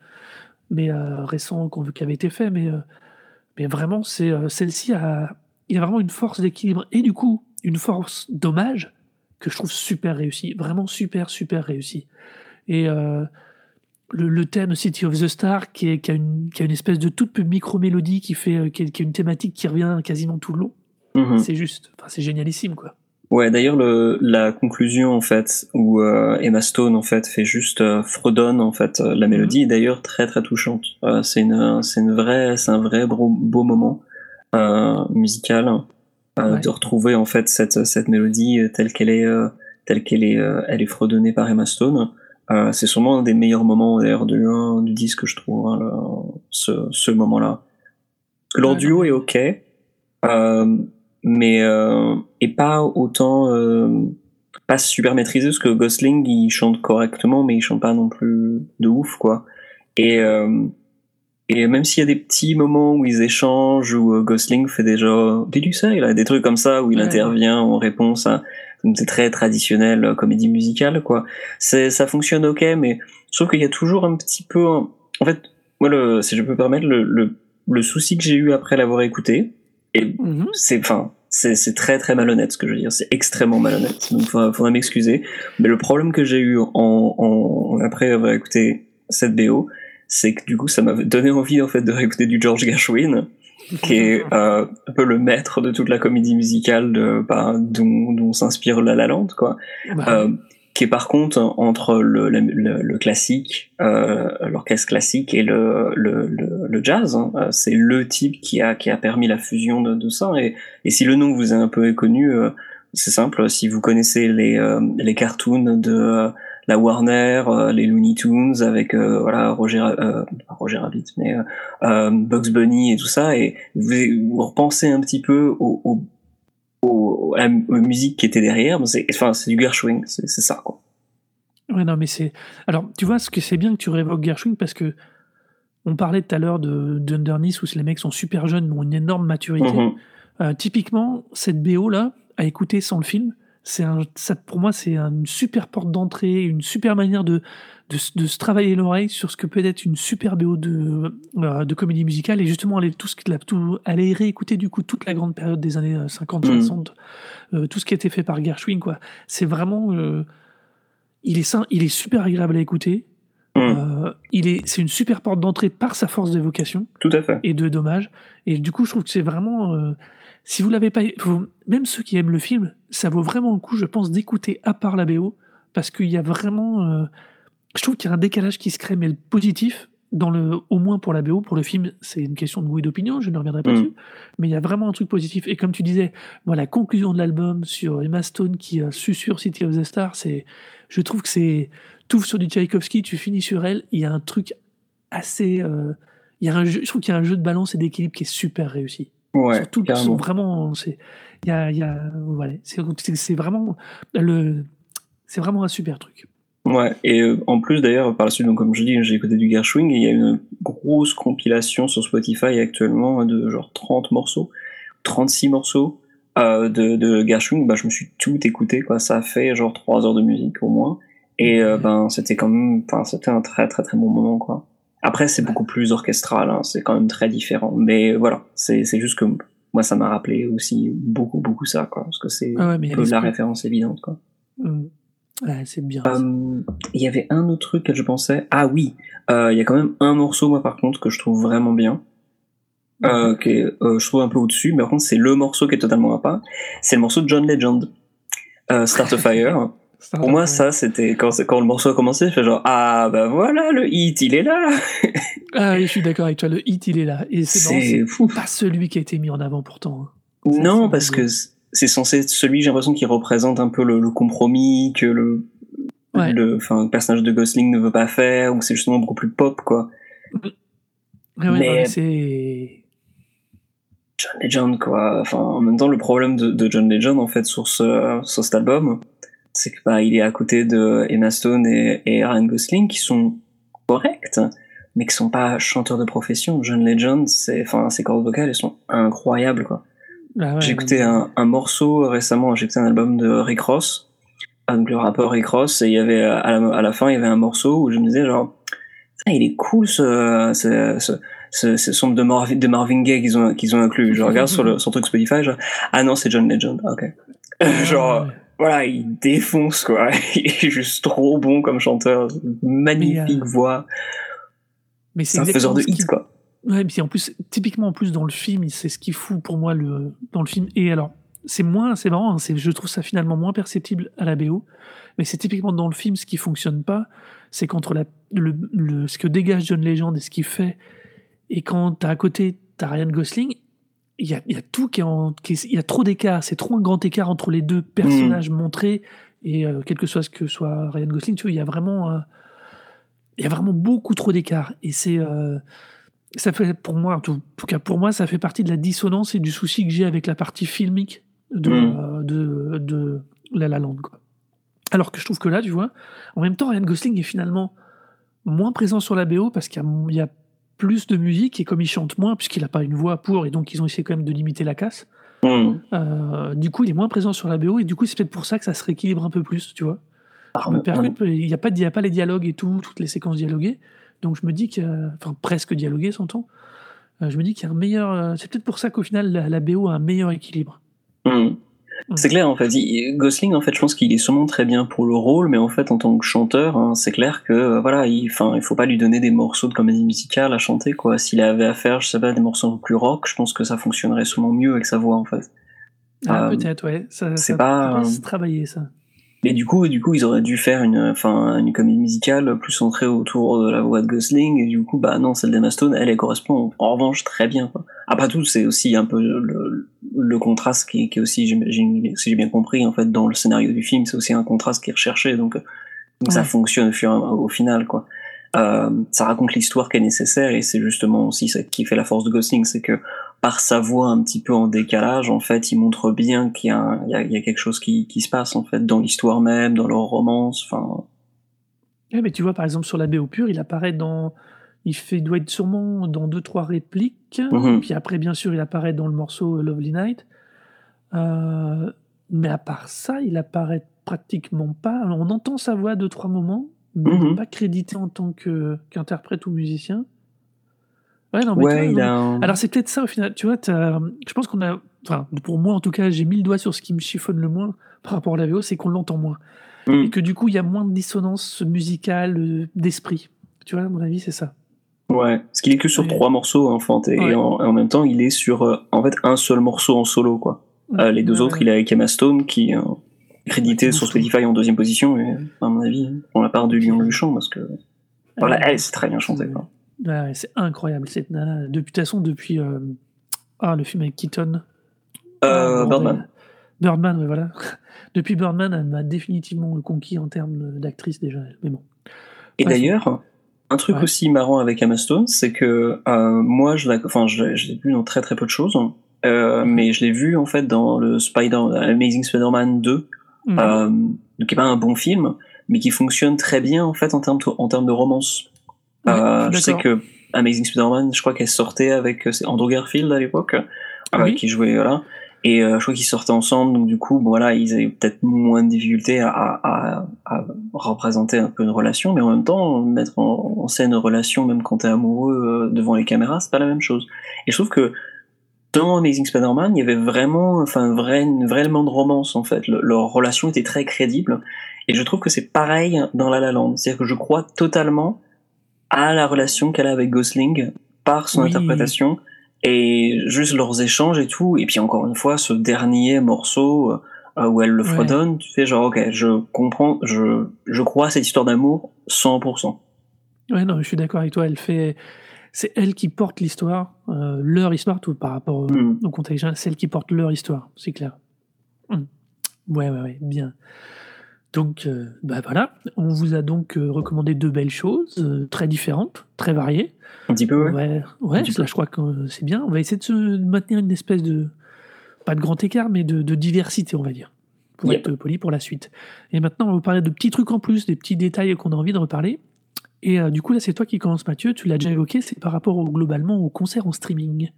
mais euh, récents qui avaient été faits. Mais, euh, mais vraiment, c'est celle-ci a, il y a vraiment une force d'équilibre et du coup une force d'hommage que je trouve super réussi, vraiment super, super réussi. Et le, le, thème City of the Star, qui, est, qui, a, une, qui a une espèce de toute micro-mélodie qui, fait, euh, qui, qui, a une thématique qui revient quasiment tout le long, Mhm. c'est juste, enfin, c'est génialissime, quoi. Ouais, d'ailleurs le la conclusion en fait où euh, Emma Stone en fait fait juste euh, fredonne en fait euh, la mélodie est d'ailleurs très très touchante. C'est une c'est une vraie c'est un vrai beau, beau moment musical Ouais. de retrouver en fait cette cette mélodie telle qu'elle est telle qu'elle est elle est fredonnée par Emma Stone. Euh, c'est sûrement un des meilleurs moments d'ailleurs du du disque je trouve hein, le- ce ce moment-là. Parce que leur duo est ok. Euh, mais euh, et pas autant pas super maîtrisé parce que Gosling il chante correctement mais il chante pas non plus de ouf quoi et et même s'il y a des petits moments où ils échangent où Gosling fait déjà did you say là des trucs comme ça où il Ouais. intervient en réponse à c'est très traditionnel euh, comédie musicale quoi. C'est ça fonctionne ok mais je trouve qu'il y a toujours un petit peu un- en fait moi le si je peux me permettre le le, le souci que j'ai eu après l'avoir écouté et Mhm. c'est enfin c'est c'est très très malhonnête ce que je veux dire. C'est extrêmement malhonnête donc faudra, faudra m'excuser. Mais le problème que j'ai eu en, en après avoir écouté cette BO c'est que du coup ça m'a donné envie en fait de réécouter du George Gershwin qui est euh, un peu le maître de toute la comédie musicale de, bah, dont, dont s'inspire La La Land quoi Bah, euh, qui est par contre entre le, le, le- classique, euh, l'orchestre classique et le, le, le, jazz. hein. Euh, C'est le type qui a, qui a permis la fusion de, de ça. Et, et si le nom vous est un peu inconnu, euh, c'est simple. Si vous connaissez les, euh, les cartoons de euh, la Warner, euh, les Looney Tunes avec euh, voilà Roger, euh, Roger Rabbit, mais Bugs Bunny et tout ça, et vous, vous repensez un petit peu au, au au, à la mu- aux musiques qui étaient derrière, c'est enfin c'est du Gershwin, c'est ça quoi. Ouais, non, mais c'est. Alors, tu vois, ce que c'est bien que tu révoques Gershwin parce que on parlait tout à l'heure de d'Underneath où les mecs sont super jeunes, ont une énorme maturité. Mhm. Euh, typiquement, cette BO là, à écouter sans le film, c'est un, ça, pour moi, c'est une super porte d'entrée, une super manière de, de, se travailler l'oreille sur ce que peut être une super BO de, euh, de comédie musicale et justement aller tout ce tout, aller réécouter du coup toute la grande période des années euh, 50, Mhm. 60, euh, tout ce qui a été fait par Gershwin, quoi. C'est vraiment, euh, il est il est super agréable à écouter. Euh, il est, c'est une super porte d'entrée par sa force d'évocation Tout à fait. et de dommages. Et du coup, je trouve que c'est vraiment. Si vous l'avez pas. même ceux qui aiment le film, ça vaut vraiment le coup, je pense, d'écouter à part la BO. Parce qu'il y a vraiment. euh, je trouve qu'il y a un décalage qui se crée, mais le positif, dans le, au moins pour la BO, pour le film, c'est une question de goût et d'opinion, je ne reviendrai pas Mm. dessus. Mais il y a vraiment un truc positif. Et comme tu disais, moi, la conclusion de l'album sur Emma Stone qui euh, susurre City of the Stars, c'est. Je trouve que c'est. Tout sur du Tchaïkovski, tu finis sur elle, il y a un truc assez. euh, il y a un jeu, je trouve qu'il y a un jeu de balance et d'équilibre qui est super réussi. Ouais, Surtout, ils sont vraiment. C'est, y a, y a, voilà, c'est, vraiment le, c'est vraiment un super truc. Ouais, et euh, en plus d'ailleurs, par la suite, donc, comme je dis, j'ai écouté du Gershwin et il y a une grosse compilation sur Spotify actuellement de genre 30 morceaux, 36 morceaux euh, de, de Gershwin. Bah, je me suis tout écouté, quoi. Ça a fait genre 3 heures de musique au moins. Et euh, ben, c'était quand même, enfin, c'était un très très très bon moment, quoi. Après, c'est beaucoup plus orchestral, hein, c'est quand même très différent. Mais voilà, c'est juste que moi, ça m'a rappelé aussi beaucoup beaucoup ça, quoi, parce que c'est Ah ouais, la référence évidente, quoi. Mm. Ouais, c'est bien. Euh, Il y avait un autre truc que je pensais. Ah oui, euh, il y a quand même un morceau, moi, par contre, que je trouve vraiment bien. Euh, qui est, euh, je trouve un peu au-dessus, mais par contre, c'est le morceau qui est totalement à part. C'est le morceau de John Legend, Start a Fire. Pour moi, ça, c'était quand, le morceau a commencé, je fais genre, ah, bah voilà, le hit, il est là. Ah oui, je suis d'accord avec toi. Le hit, il est là. Et c'est, pas celui qui a été mis en avant pourtant. hein. Non, parce que c'est censé être celui, j'ai l'impression, qui représente un peu le, le compromis que le, Ouais. le, enfin, le personnage de Gosling ne veut pas faire, ou c'est justement beaucoup plus pop, quoi. Ouais, mais- c'est. John Legend, quoi. Enfin, en même temps, le problème de, de John Legend, en fait, sur ce, sur cet album, c'est que, bah, il est à côté de Emma Stone et, et Ryan Gosling, qui sont corrects, mais qui sont pas chanteurs de profession. John Legend, c'est, enfin, ses cordes vocales, elles sont incroyables, quoi. Ah ouais, j'ai écouté un, un morceau récemment, j'ai écouté un album de Rick Ross, ah, donc le rappeur Rick Ross, et il y avait, à la, à la fin, il y avait un morceau où je me disais, genre, ah, il est cool ce, ce, ce, ce, ce son de Marvin, de Marvin Gaye qu'ils ont, qu'ils ont inclus. Je regarde sur le, sur le truc Spotify, genre, ah non, c'est John Legend, ok. Genre. Voilà, il défonce quoi. Il est juste trop bon comme chanteur, magnifique voix. Mais c'est un faiseur de hits quoi. Ouais, puis en plus, typiquement en plus dans le film, c'est ce qui fout pour moi le dans le film. Et alors, c'est moins, c'est marrant, hein, je trouve ça finalement moins perceptible à la BO, mais c'est typiquement dans le film ce qui fonctionne pas, c'est la, le, ce que dégage John Legend et ce qu'il fait, et quand t'as à côté t'as Ryan Gosling, il y a, y a, tout qui est en, il y a trop d'écart, c'est trop un grand écart entre les deux personnages mm. montrés et euh, quel que soit ce que soit Ryan Gosling, tu vois, il y a vraiment, euh, il y a vraiment beaucoup trop d'écart et c'est euh, ça fait pour moi, en tout, cas pour moi, ça fait partie de la dissonance et du souci que j'ai avec la partie filmique de, mm. de, de, La La Land. Quoi. Alors que je trouve que là, tu vois, en même temps, Ryan Gosling est finalement moins présent sur la BO parce qu'il y, y, a plus de musique et comme il chante moins, puisqu'il n'a pas une voix pour, et donc ils ont essayé quand même de limiter la casse, mm. euh, du coup, il est moins présent sur la BO et du coup, c'est peut-être pour ça que ça se rééquilibre un peu plus, tu vois. il n'y a, pas, a pas les dialogues et tout, toutes les séquences dialoguées. Donc je me dis que, enfin presque dialogué, s'entend. Euh, je me dis qu'il y a un meilleur. Euh, c'est peut-être pour ça qu'au final la, BO a un meilleur équilibre. Hmm. C'est clair en fait. Gosling en fait, je pense qu'il est sûrement très bien pour le rôle, mais en fait en tant que chanteur, hein, c'est clair que euh, voilà, il, enfin, il faut pas lui donner des morceaux de comédie musicale à chanter quoi. S'il avait à faire, je sais pas, des morceaux plus rock, je pense que ça fonctionnerait sûrement mieux avec sa voix en fait. Ah, peut-être ouais. Ça, c'est pas travailler ça. Et du coup, du coup, ils auraient dû faire une, enfin, une comédie musicale plus centrée autour de la voix de Gosling. Et du coup, bah non, celle d'Emma Stone, elle, elle correspond en revanche très bien. Quoi. Après tout, c'est aussi un peu le, le contraste qui, qui est aussi, si j'ai bien compris, en fait, dans le scénario du film, c'est aussi un contraste qui est recherché. Donc, donc ça fonctionne au, au final, quoi. Euh, ça raconte l'histoire qui est nécessaire et c'est justement aussi ça qui fait la force de Gosling, c'est que par sa voix un petit peu en décalage, en fait, il montre bien qu'il y, y, a, y a quelque chose qui, qui, se passe en fait dans l'histoire même, dans leur romance. Enfin. Ouais, mais tu vois, par exemple, sur la BO pure, il apparaît dans, il fait doit être sûrement dans deux trois répliques. Mm-hmm. Puis après, bien sûr, il apparaît dans le morceau Lovely Night. Euh, mais à part ça, il apparaît pratiquement pas. on entend sa voix deux trois moments, mais mm-hmm. pas crédité en tant qu'interprète ou musicien. Ouais, non, mais Alors c'est peut-être ça au final. Tu vois, je pense qu'on a, enfin pour moi en tout cas, j'ai mis le doigt sur ce qui me chiffonne le moins par rapport à la VO, c'est qu'on l'entend moins. Mm. Et que du coup, il y a moins de dissonance musicale, euh, d'esprit. Tu vois, à mon avis, c'est ça. Ouais, parce qu'il est que sur trois morceaux, en fait, et, en, même temps, il est sur euh, en fait un seul morceau en solo, quoi. Euh, les deux autres, il est avec Emma Stone, qui est crédité sur Spotify en deuxième position, et à mon avis, on la part du Lion du chant, parce que voilà, elle, c'est très bien chanté, quoi c'est incroyable cette nana. Depuis, de toute façon, depuis euh, ah, le film avec Keaton. Euh, ah, Birdman. Birdman, oui, voilà. depuis Birdman, elle m'a définitivement conquis en termes d'actrice déjà. Mais bon. Et d'ailleurs, un truc aussi marrant avec Emma Stone, c'est que euh, moi, je l'ai enfin, je, vu dans très très peu de choses, euh, mais je l'ai vu en fait dans le Spider, Amazing Spider-Man 2, mm. euh, qui est pas un bon film, mais qui fonctionne très bien en fait en termes en termes de romance. Je sais que Amazing Spider-Man, je crois qu'elle sortait avec Andrew Garfield à l'époque, euh, qui jouait là. Et je crois qu'ils sortaient ensemble, donc du coup, voilà, ils avaient peut-être moins de difficultés à, à, à, représenter un peu une relation, mais en même temps, mettre en, scène une relation, même quand t'es amoureux devant les caméras, c'est pas la même chose. Et je trouve que dans Amazing Spider-Man, il y avait vraiment, enfin, vrai, un vrai élément de romance en fait. leur relation était très crédible, et je trouve que c'est pareil dans La La Land. C'est-à-dire que je crois totalement à la relation qu'elle a avec Gosling par son interprétation et juste leurs échanges et tout. Et puis encore une fois, ce dernier morceau euh, où elle le fredonne, tu fais genre, ok, je comprends, je, je crois à cette histoire d'amour 100%. Ouais, non, je suis d'accord avec toi. Elle fait, c'est elle qui porte l'histoire, euh, leur histoire, tout par rapport au, mm. au contexte. C'est elle qui porte leur histoire, c'est clair. Mm. Ouais, ouais, ouais, bien. Donc, euh, bah voilà, on vous a donc euh, recommandé deux belles choses, euh, très différentes, très variées. Un petit peu, ouais. Ouais, je crois que c'est bien. On va essayer de se maintenir une espèce de, pas de grand écart, mais de, diversité, on va dire, pour être poli pour la suite. Et maintenant, on va vous parler de petits trucs en plus, des petits détails qu'on a envie de reparler. Et du coup, là, c'est toi qui commences, Mathieu. Tu l'as déjà évoqué, c'est par rapport globalement au concert en streaming.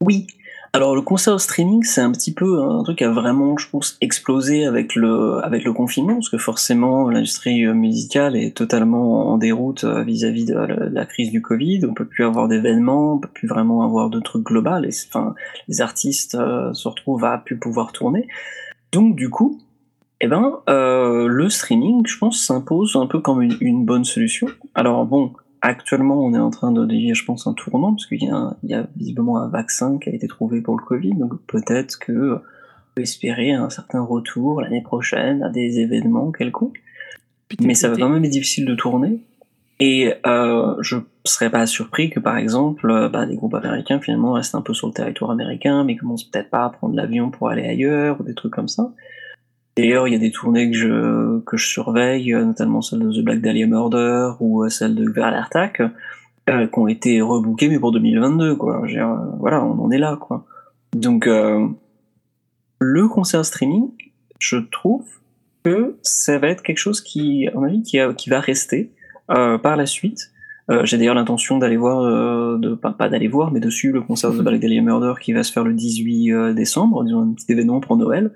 Oui, alors le concert au streaming, c'est un petit peu un truc qui a vraiment, je pense, explosé avec le avec le confinement, parce que forcément l'industrie euh, musicale est totalement en déroute euh, vis-à-vis de, la crise du Covid. On peut plus avoir d'événements, on peut plus vraiment avoir de trucs global. Et enfin, les artistes euh, se retrouvent à plus pouvoir tourner. Donc du coup, Eh ben, le streaming, je pense, s'impose un peu comme une, une, bonne solution. Alors bon, actuellement, on est en train de vivre, je pense, un tournant, parce qu'il y, y, a visiblement un vaccin qui a été trouvé pour le Covid, donc peut-être que on peut espérer un certain retour l'année prochaine à des événements quelconques. Mais ça va quand même être difficile de tourner. Et euh, je serais pas surpris que, par exemple, bah, des groupes américains finalement restent un peu sur le territoire américain, mais commencent peut-être pas à prendre l'avion pour aller ailleurs ou des trucs comme ça. D'ailleurs, il y a des tournées que je que je surveille, notamment celle de The Black Dahlia Murder ou celle de Vers l'Attack, euh, qui ont été rebookées mais pour 2022 quoi. Dire, voilà, on en est là quoi. Donc euh, le concert streaming, je trouve que ça va être quelque chose qui, à mon avis, qui, va rester euh, par la suite. Euh, J'ai d'ailleurs l'intention d'aller voir, euh, pas, d'aller voir, mais de suivre le concert de The Black Dahlia Murder qui va se faire le 18 décembre, disons un petit événement pour Noël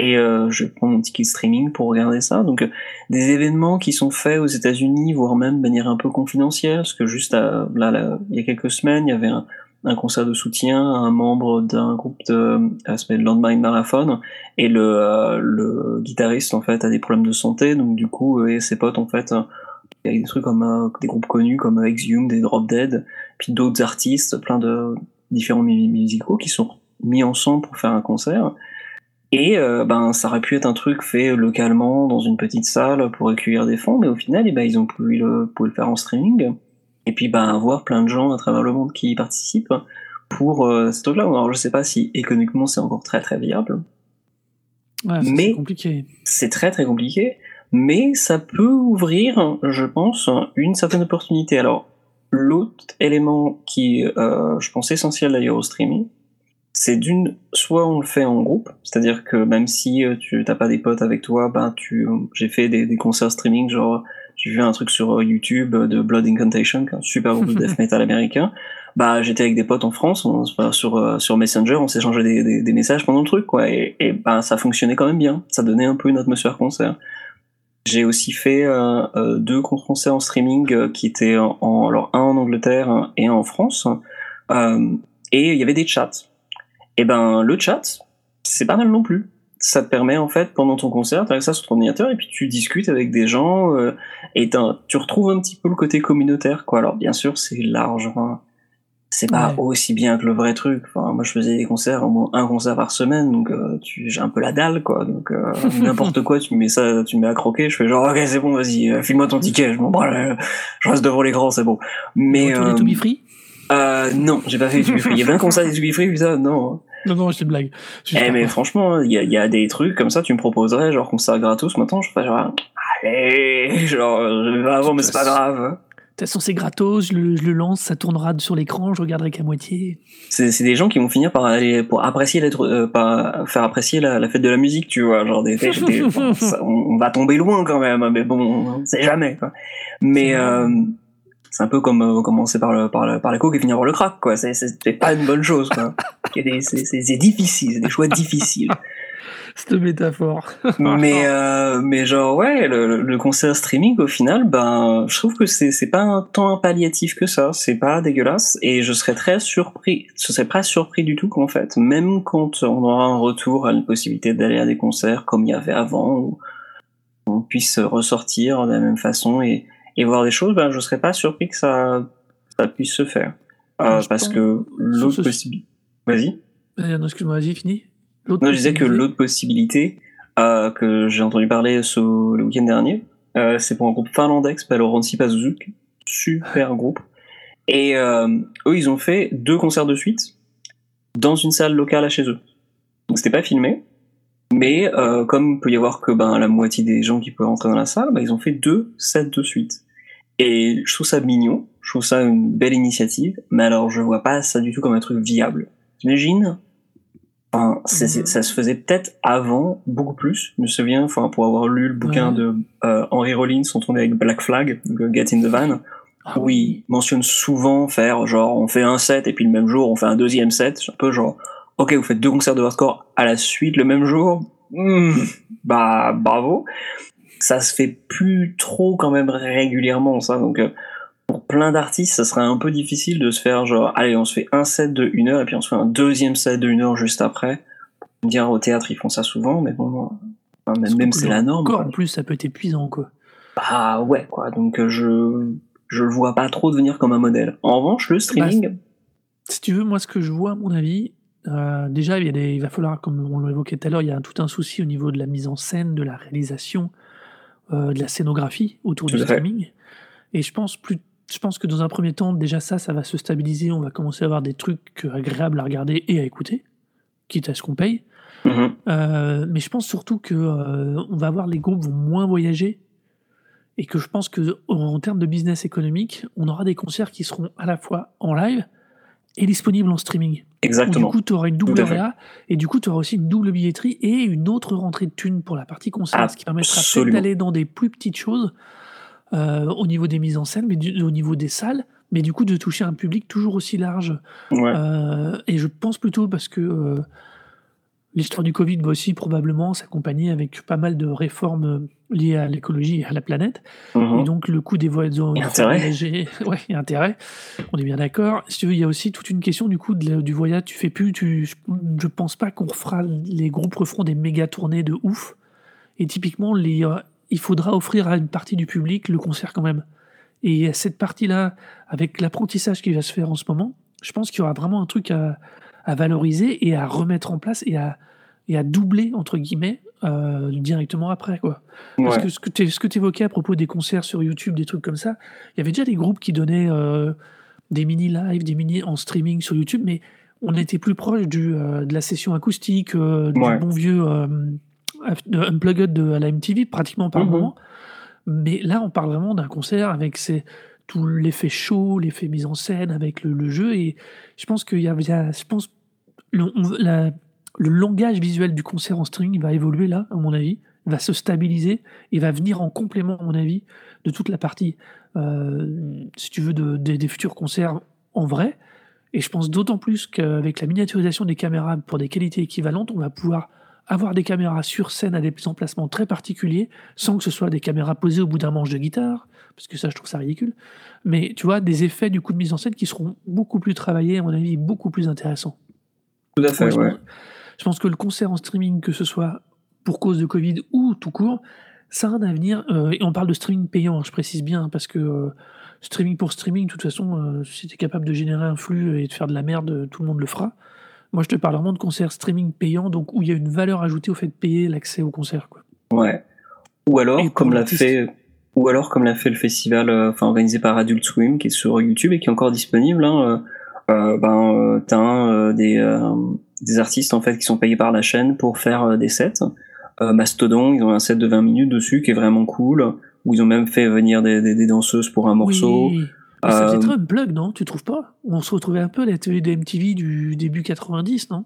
et euh, je prends mon ticket streaming pour regarder ça. Donc euh, des événements qui sont faits aux États-Unis, voire même de manière un peu confidentielle, parce que juste là, là, il y a quelques semaines, il y avait un, un concert de soutien à un membre d'un groupe de euh, s'appelle Landmine Marathon et le, euh, le guitariste en fait a des problèmes de santé donc du coup et ses potes en fait il y a des trucs comme des groupes connus comme Exhumed, des Drop Dead, puis d'autres artistes, plein de différents musicaux qui sont mis ensemble pour faire un concert. Et euh, ben ça aurait pu être un truc fait localement dans une petite salle pour accueillir des fonds, mais au final, eh ben, ils ont pu le, pu le faire en streaming. Et puis ben avoir plein de gens à travers le monde qui y participent pour euh, ce truc-là. Alors je sais pas si économiquement c'est encore très très viable. Ouais, mais compliqué. C'est très très compliqué. Mais ça peut ouvrir, je pense, une certaine opportunité. Alors l'autre élément qui, euh, je pense, essentiel d'ailleurs au streaming, c'est d'une soit on le fait en groupe, c'est-à-dire que même si euh, tu t'as pas des potes avec toi, ben tu j'ai fait des, des, concerts streaming genre j'ai vu un truc sur euh, YouTube de Blood Incantation, un super groupe de death metal américain. Bah j'étais avec des potes en France, on, sur euh, sur Messenger, on s'échangeait des, des, des, messages pendant le truc quoi, et, et ben ça fonctionnait quand même bien, ça donnait un peu une atmosphère concert. J'ai aussi fait euh, deux concerts en streaming qui étaient en, en, alors un en Angleterre et un en France, et il y avait des chats et eh ben le chat, c'est pas mal non plus. Ça te permet en fait pendant ton concert, tu ça sur ton ordinateur et puis tu discutes avec des gens euh, et tu retrouves un petit peu le côté communautaire quoi. Alors bien sûr c'est large, hein. c'est pas ouais. aussi bien que le vrai truc. Enfin, moi je faisais des concerts, au moins un concert par semaine, donc euh, j'ai un peu la dalle quoi. Donc euh, n'importe quoi, tu mets ça, tu mets à croquer, je fais genre ok c'est bon vas-y, euh, file-moi ton ticket, je m'en branle, je reste devant l'écran c'est bon. Mais euh, to be free? euh, non, j'ai pas fait du free. Il y avait un concert des to be free, putain, non. Non, non, c'est une blague. Eh, mais franchement, il y a, y a, des trucs comme ça, tu me proposerais, genre concert gratos, maintenant, je ferais genre, allez, genre, je vais avant, mais c'est pas grave. De toute façon, c'est gratos, je le, je le, lance, ça tournera sur l'écran, je regarderai qu'à moitié. C'est des gens qui vont finir par aller, pour apprécier l'être, euh, par faire apprécier la, la, fête de la musique, tu vois, genre des, des, des bon, ça, on, on, va tomber loin quand même, mais bon, c'est jamais, quoi. Mais, euh, c'est un peu comme euh, commencer par le par le par la coke et finir par le crack quoi. C'est c'est pas une bonne chose quoi. C'est difficile c'est des choix difficiles. Cette métaphore. Mais euh, mais genre ouais le, le, concert streaming au final ben je trouve que c'est c'est pas un temps palliatif que ça. C'est pas dégueulasse. Et je serais très surpris je serais pas surpris du tout qu'en fait même quand on aura un retour à une possibilité d'aller à des concerts comme il y avait avant où on puisse ressortir de la même façon et et voir des choses, ben, je serais pas surpris que ça, ça puisse se faire. Euh, parce que l'autre possibilité. Vas-y. Non, excuse-moi, vas-y, fini. Non, je disais que l'autre possibilité euh, que j'ai entendu parler ce, le week-end dernier, euh, c'est pour un groupe finlandais qui s'appelle Oransi Pazuzuk. Super groupe. Et euh, eux, ils ont fait deux concerts de suite dans une salle locale à chez eux. Donc c'était pas filmé, mais euh, comme il peut y avoir que ben la moitié des gens qui peuvent entrer dans la salle, ben, ils ont fait deux sets de suite. Et je trouve ça mignon, je trouve ça une belle initiative, mais alors je vois pas ça du tout comme un truc viable. T'imagines? Enfin, c est, ça se faisait peut-être avant beaucoup plus. Je me souviens, enfin pour avoir lu le bouquin ouais. de euh, Henry Rollins, son tourné avec Black Flag, Get in the Van, ah, oui, il mentionne souvent faire genre on fait un set et puis le même jour on fait un deuxième set. C'est un peu genre ok, vous faites deux concerts de hardcore à la suite le même jour, mmh, bah bravo. Ça se fait plus trop quand même régulièrement ça, donc euh, pour plein d'artistes, ça serait un peu difficile de se faire genre, allez, on se fait un set de une heure et puis on se fait un deuxième set de une heure juste après. Dire au théâtre, ils font ça souvent, mais bon, même, même c'est la norme. Encore en plus, ça peut être épuisant, quoi. Bah ouais, quoi. Donc euh, je je le vois pas trop devenir comme un modèle. En revanche, le streaming. Bah, si tu veux, moi, ce que je vois, à mon avis, euh, déjà, il, y a des, il va falloir, comme on l'évoquait tout à l'heure, il y a tout un souci au niveau de la mise en scène, de la réalisation, euh, de la scénographie autour du streaming. Et je pense plus je pense que dans un premier temps, déjà ça, ça va se stabiliser. On va commencer à avoir des trucs agréables à regarder et à écouter, quitte à ce qu'on paye. Mm-hmm. Euh, mais je pense surtout que on va voir les groupes vont moins voyager et que je pense que en termes de business économique, on aura des concerts qui seront à la fois en live et disponibles en streaming. Exactement. du coup, tu auras une double réa et du coup, tu auras aussi une double billetterie et une autre rentrée de thunes pour la partie concert, ce qui permettra peut-être d'aller dans des plus petites choses euh, au niveau des mises en scène, mais au niveau des salles, mais du coup de toucher un public toujours aussi large. Euh, et je pense plutôt parce que euh, l'histoire du Covid va aussi probablement s'accompagner avec pas mal de réformes liées à l'écologie et à la planète. Mhm. Et donc le coût des voyages... Intérêt. Ouais, y a intérêt. On est bien d'accord. Si tu veux, il y a aussi toute une question du coup du voyage. Tu fais plus, tu, je pense pas qu'on refera, les groupes referont des méga tournées de ouf. Et typiquement, les, il faudra offrir à une partie du public le concert quand même. Et cette partie-là, avec l'apprentissage qui va se faire en ce moment, je pense qu'il y aura vraiment un truc à, valoriser et à remettre en place et à, et à doubler, entre guillemets, euh, directement après. Quoi. Parce que ce que tu évoquais à propos des concerts sur YouTube, des trucs comme ça, il y avait déjà des groupes qui donnaient euh, des mini-lives, des mini en streaming sur YouTube, mais on était plus proche du, euh, de la session acoustique, du bon vieux unplugged de, à la MTV pratiquement par mhm. moment. Mais là, on parle vraiment d'un concert avec tout l'effet chaud, l'effet mise en scène avec le, jeu. Et je pense qu'il y a, je pense, le, le langage visuel du concert en streaming va évoluer là, à mon avis, va se stabiliser et va venir en complément, à mon avis, de toute la partie, euh, si tu veux, de, des futurs concerts en vrai. Et je pense d'autant plus qu'avec la miniaturisation des caméras pour des qualités équivalentes, on va pouvoir avoir des caméras sur scène à des emplacements très particuliers, sans que ce soit des caméras posées au bout d'un manche de guitare, parce que ça, je trouve ça ridicule. Mais tu vois, des effets du coup de mise en scène qui seront beaucoup plus travaillés, à mon avis, beaucoup plus intéressants. Tout à fait, ouais. Je, pense, que le concert en streaming, que ce soit pour cause de Covid ou tout court, ça a un avenir. Euh, et on parle de streaming payant, hein, je précise bien, parce que euh, streaming pour streaming, de toute façon, euh, si tu es capable de générer un flux et de faire de la merde, tout le monde le fera. Moi, je te parle vraiment de concerts streaming payants, donc où il y a une valeur ajoutée au fait de payer l'accès au concert. Quoi. Ouais. Ou alors, comme l'a fait, ou alors comme l'a fait le festival, enfin organisé par Adult Swim, qui est sur YouTube et qui est encore disponible. Hein, euh, euh ben, euh, t'as des des artistes en fait qui sont payés par la chaîne pour faire des sets. Mastodon, ils ont un set de 20 minutes dessus qui est vraiment cool. Où ils ont même fait venir des, des, des danseuses pour un morceau. Oui ça faisait euh, très unplug, non? Tu trouves pas? On se retrouvait un peu à la télé de MTV du début 90, non?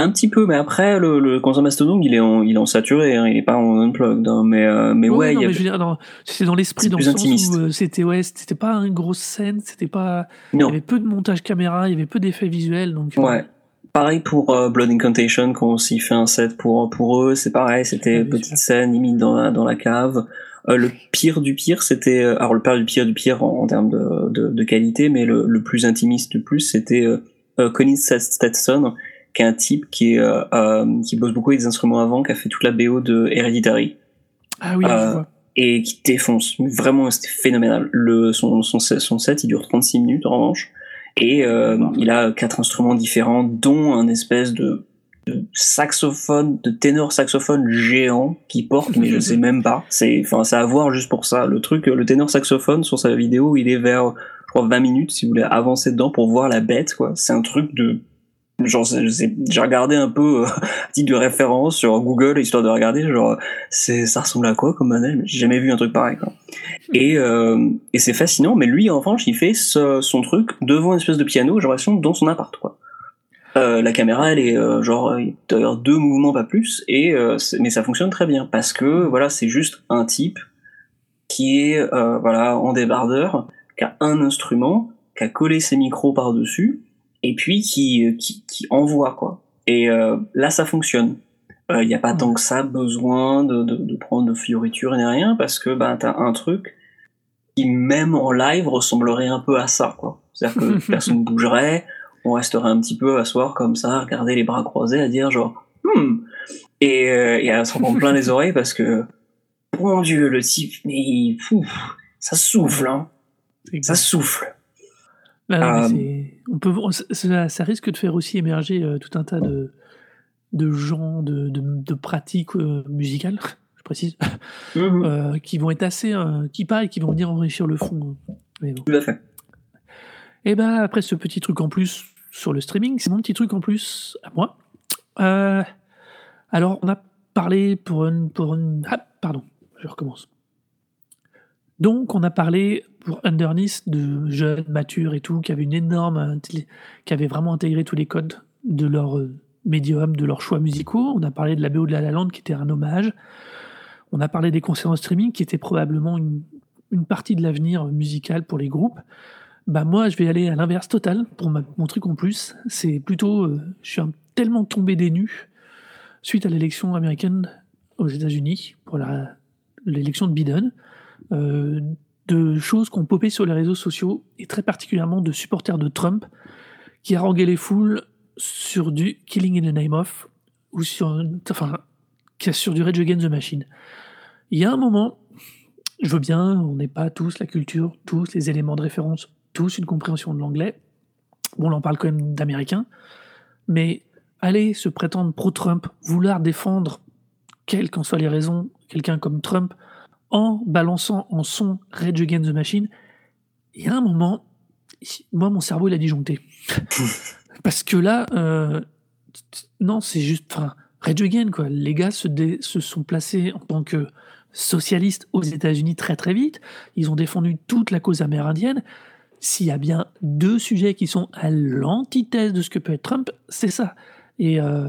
Un petit peu, mais après, le, le Mastodon, il est en, il est en saturé, hein, il est pas en unplugged, hein, mais, euh, mais ouais. Dire, c'est dans l'esprit, dans le sens où euh, c'était, ouais, c'était pas une grosse scène, c'était pas, il y avait peu de montage caméra, il y avait peu d'effets visuels, donc. Ouais. Pareil pour Blood Incantation, quand on s'y fait un set pour, pour eux, c'est pareil, c'était petite scène, limite dans la, dans la cave. Euh, le pire du pire, c'était euh, alors le pire du pire du pire en, termes de, de, de, qualité, mais le, le, plus intimiste du plus, c'était euh, Colin Stetson, qui est un type qui est qui bosse beaucoup avec des instruments avant, qui a fait toute la BO de Hereditary. Ah oui, je vois. Et qui défonce. Vraiment, c'était phénoménal. Le, son, son, son set, il dure 36 minutes en revanche. Et euh, il a quatre instruments différents, dont un espèce de de saxophone, de ténor saxophone géant qui porte, mais je sais même pas. C'est, enfin, c'est à voir juste pour ça. Le truc, le ténor saxophone sur sa vidéo, il est vers, je crois, 20 minutes si vous voulez avancer dedans pour voir la bête, quoi. C'est un truc de, genre, j'ai regardé un peu, euh, titre de référence sur Google, histoire de regarder, genre, c'est, ça ressemble à quoi comme modèle? J'ai jamais vu un truc pareil, quoi. Et, euh, et c'est fascinant, mais lui, en revanche, il fait son truc devant une espèce de piano, j'ai l'impression, dans son appart, quoi. Euh, la caméra, elle est euh, genre d'ailleurs deux mouvements pas plus, et mais ça fonctionne très bien parce que voilà, c'est juste un type qui est voilà en débardeur, qui a un instrument, qui a collé ses micros par dessus, et puis qui qui, qui envoie quoi. Et là, ça fonctionne. Il n'y a pas tant que ça besoin de, de, de prendre de fioritures ni rien parce que ben t'as un truc qui même en live ressemblerait un peu à ça quoi. C'est-à-dire que personne bougerait on resterait un petit peu à soir comme ça, regarder les bras croisés, à dire genre, hmm. Et, euh, et elle s'en prend plein les oreilles parce que, bon Dieu, le type, mais ça souffle, hein. Ça souffle. Bah euh, on peut, ça, risque de faire aussi émerger euh, tout un tas de, de gens, de, de, pratiques musicales, je précise, mhm. qui vont être assez, qui pareil, qui vont venir enrichir le fond. Hein. Tout à fait. Et ben après ce petit truc en plus sur le streaming, c'est mon petit truc en plus à moi. alors on a parlé pour une, pour une, ah, pardon, je recommence. Donc, on a parlé pour Underneath de jeunes, matures et tout, qui avaient vraiment intégré tous les codes de leur euh, médium, de leurs choix musicaux. On a parlé de la BO de La La Land qui était un hommage. On a parlé des concerts en streaming qui étaient probablement une, partie de l'avenir musical pour les groupes. Bah moi, je vais aller à l'inverse total pour mon truc en plus. C'est plutôt, euh, je suis tellement tombé des nues suite à l'élection américaine aux États-Unis pour l'élection de Biden. Euh, de choses qui ont popé sur les réseaux sociaux, et très particulièrement de supporters de Trump, qui haranguaient les foules sur du Killing in the Name of, ou sur, enfin, sur du Rage Against the Machine. Il y a un moment, je veux bien, on n'est pas tous la culture, tous les éléments de référence, tous une compréhension de l'anglais. Bon, on en parle quand même d'américain, mais aller se prétendre pro-Trump, vouloir défendre, quelles qu'en soient les raisons, quelqu'un comme Trump, en balançant en son Rage Against the Machine, il y a un moment, moi, mon cerveau, il a disjoncté. Parce que là, euh, non, c'est juste, enfin, Rage quoi. Les gars se, se sont placés en tant que socialistes aux États-Unis très très vite. Ils ont défendu toute la cause amérindienne. S'il y a bien deux sujets qui sont à l'antithèse de ce que peut être Trump, c'est ça. Et, euh,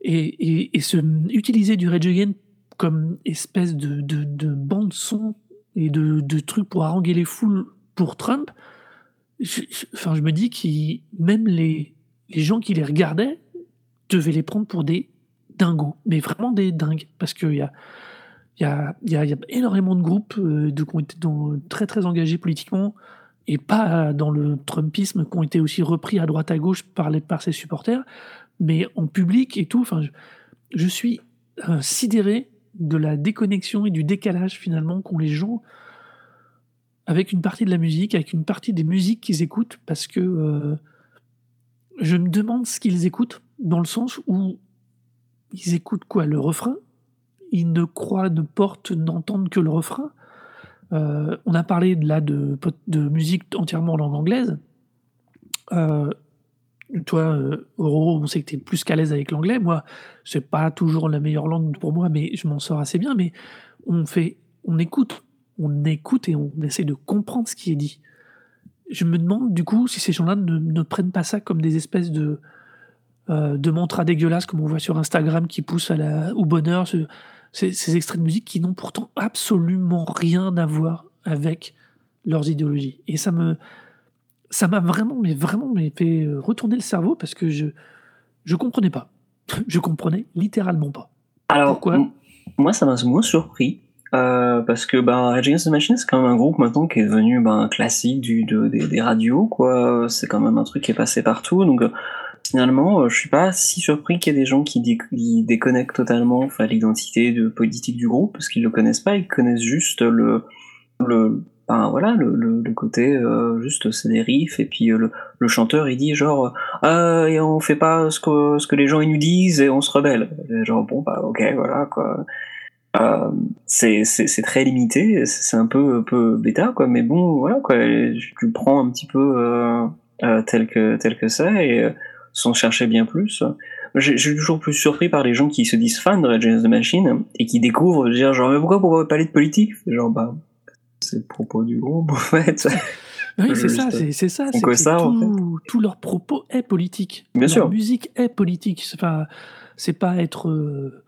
et, et, se utiliser du Rage comme espèce de, de, bande son et de, de, trucs pour haranguer les foules pour Trump, je, enfin, je me dis que même les, les gens qui les regardaient devaient les prendre pour des dingos, mais vraiment des dingues, parce qu'il y a, y, a, y, y a énormément de groupes euh, de, qui ont été très très engagés politiquement, et pas dans le Trumpisme, qui ont été aussi repris à droite à gauche par, les, par ses supporters, mais en public et tout. Enfin, je, je suis euh, sidéré de la déconnexion et du décalage finalement qu'ont les gens avec une partie de la musique, avec une partie des musiques qu'ils écoutent, parce que euh, je me demande ce qu'ils écoutent, dans le sens où ils écoutent quoi Le refrain? Ils ne croient, ne portent, n'entendent que le refrain? Euh, on a parlé là de, de musique entièrement en langue anglaise. Euh, toi, euh, on sait que tu es plus qu'à l'aise avec l'anglais. Moi, c'est pas toujours la meilleure langue pour moi, mais je m'en sors assez bien. Mais on fait, on écoute, on écoute et on essaie de comprendre ce qui est dit. Je me demande du coup si ces gens-là ne, prennent pas ça comme des espèces de euh, de mantras dégueulasses comme on voit sur Instagram qui poussent à la, au bonheur, ces, ces extraits de musique qui n'ont pourtant absolument rien à voir avec leurs idéologies. Et ça me, ça m'a vraiment, mais vraiment, mais fait euh, retourner le cerveau parce que je, je comprenais pas. je comprenais littéralement pas. Alors, Pourquoi moi, ça m'a moins surpris. Euh, parce que bah, Against the Machine, c'est quand même un groupe maintenant qui est devenu bah, un classique du, de, des, radios, quoi. C'est quand même un truc qui est passé partout. Donc, euh, finalement, je suis pas si surpris qu'il y ait des gens qui, déconnectent totalement enfin, l'identité de politique du groupe, parce qu'ils le connaissent pas, ils connaissent juste le, le, voilà, le, le, côté euh, juste c'est des riffs et puis euh, le, le, chanteur il dit genre ah et on fait pas ce que ce que les gens ils nous disent et on se rebelle. genre bon bah ok voilà quoi. Euh, c'est très limité, c'est un peu peu bêta quoi, mais bon voilà quoi, tu prends un petit peu euh, tel que tel que c'est et sans chercher bien plus. J'ai toujours plus surpris par les gens qui se disent fans de Rage Against the Machine et qui découvrent dire genre mais pourquoi pourquoi parler de politique? Genre bah c'est le propos du groupe, en fait. Oui, c'est ça, c'est ça. C'est que ça, tout, en fait. tout, leur propos est politique. Bien leur sûr. musique est politique. C'est pas, c'est pas être, euh,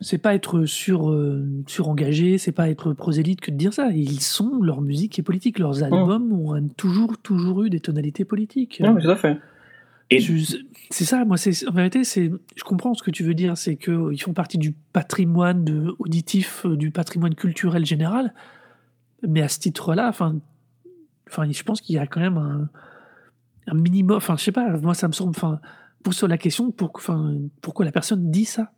c'est pas être sur, euh, surengagé, c'est pas être prosélyte que de dire ça. Ils sont, leur musique est politique. Leurs mmh. albums ont toujours, toujours eu des tonalités politiques. Non, mais tout à fait. Et c'est ça, moi, c'est en vérité, c'est, je comprends ce que tu veux dire, c'est qu'ils font partie du patrimoine de, auditif, euh, du patrimoine culturel général. Mais à ce titre-là, enfin, enfin, je pense qu'il y a quand même un, minimum. Enfin, je sais pas. Moi, ça me semble. Enfin, pose la question pour, enfin, pourquoi la personne dit ça?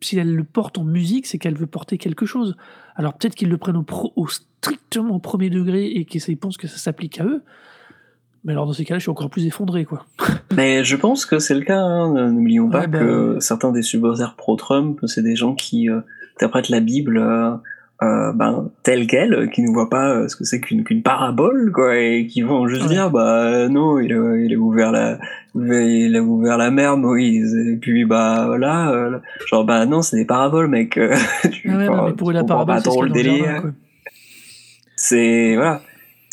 si elle le porte en musique, c'est qu'elle veut porter quelque chose. Alors peut-être qu'ils le prennent au, au strictement premier degré et qu'ils pensent que ça s'applique à eux. Mais alors dans ces cas-là, je suis encore plus effondré, quoi. Mais je pense que c'est le cas. Hein. N'oublions pas bah que certains des supporters pro-Trump, c'est des gens qui euh, interprètent la Bible euh, euh, ben, telle qu'elle, qui ne voient pas ce que c'est qu'une qu'une parabole, quoi, et qui vont juste dire, bah non, il a, il a ouvert la, il a ouvert la mer, Moïse, et puis bah voilà, genre bah non, c'est des paraboles, mec. tu, ah ouais, mais pour la parabole, c'est le délire. C'est voilà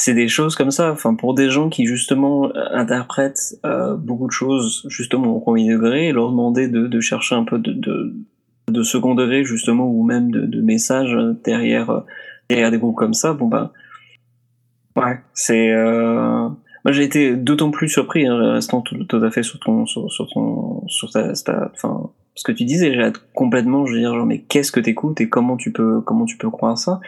c'est des choses comme ça. Enfin, pour des gens qui justement euh, interprètent euh, beaucoup de choses justement au premier degré, et leur demander de, de chercher un peu de, de, de, second degré justement ou même de, de messages derrière euh, derrière des groupes comme ça, bon ben ouais, c'est euh... moi j'ai été d'autant plus surpris hein, restant tout, à fait sur ton sur, ton sur ta, ta enfin ce que tu disais, j'ai complètement, je veux dire, genre, mais qu'est-ce que t'écoutes et comment tu peux, comment tu peux croire ça?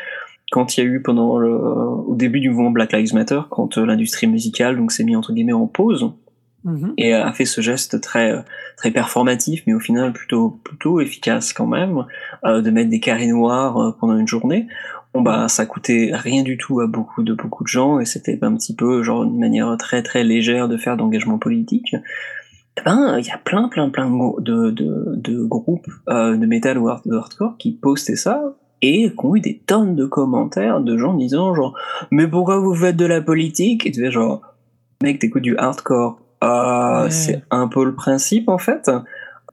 Quand il y a eu pendant le, au début du mouvement Black Lives Matter, quand euh, l'industrie musicale donc s'est mis entre guillemets en pause mhm. et a fait ce geste très très performatif, mais au final plutôt plutôt efficace quand même, euh, de mettre des carrés noirs euh, pendant une journée. Bon bah ça coûtait rien du tout à beaucoup de beaucoup de gens et c'était un petit peu genre une manière très très légère de faire d'engagement politique. Eh ben il y a plein plein plein de de, de groupes euh, de metal ou de hardcore qui postaient ça et qu'on eu des tonnes de commentaires de gens disant genre mais pourquoi vous faites de la politique? Et tu fais genre mec t'écoutes du hardcore euh, c'est un peu le principe en fait.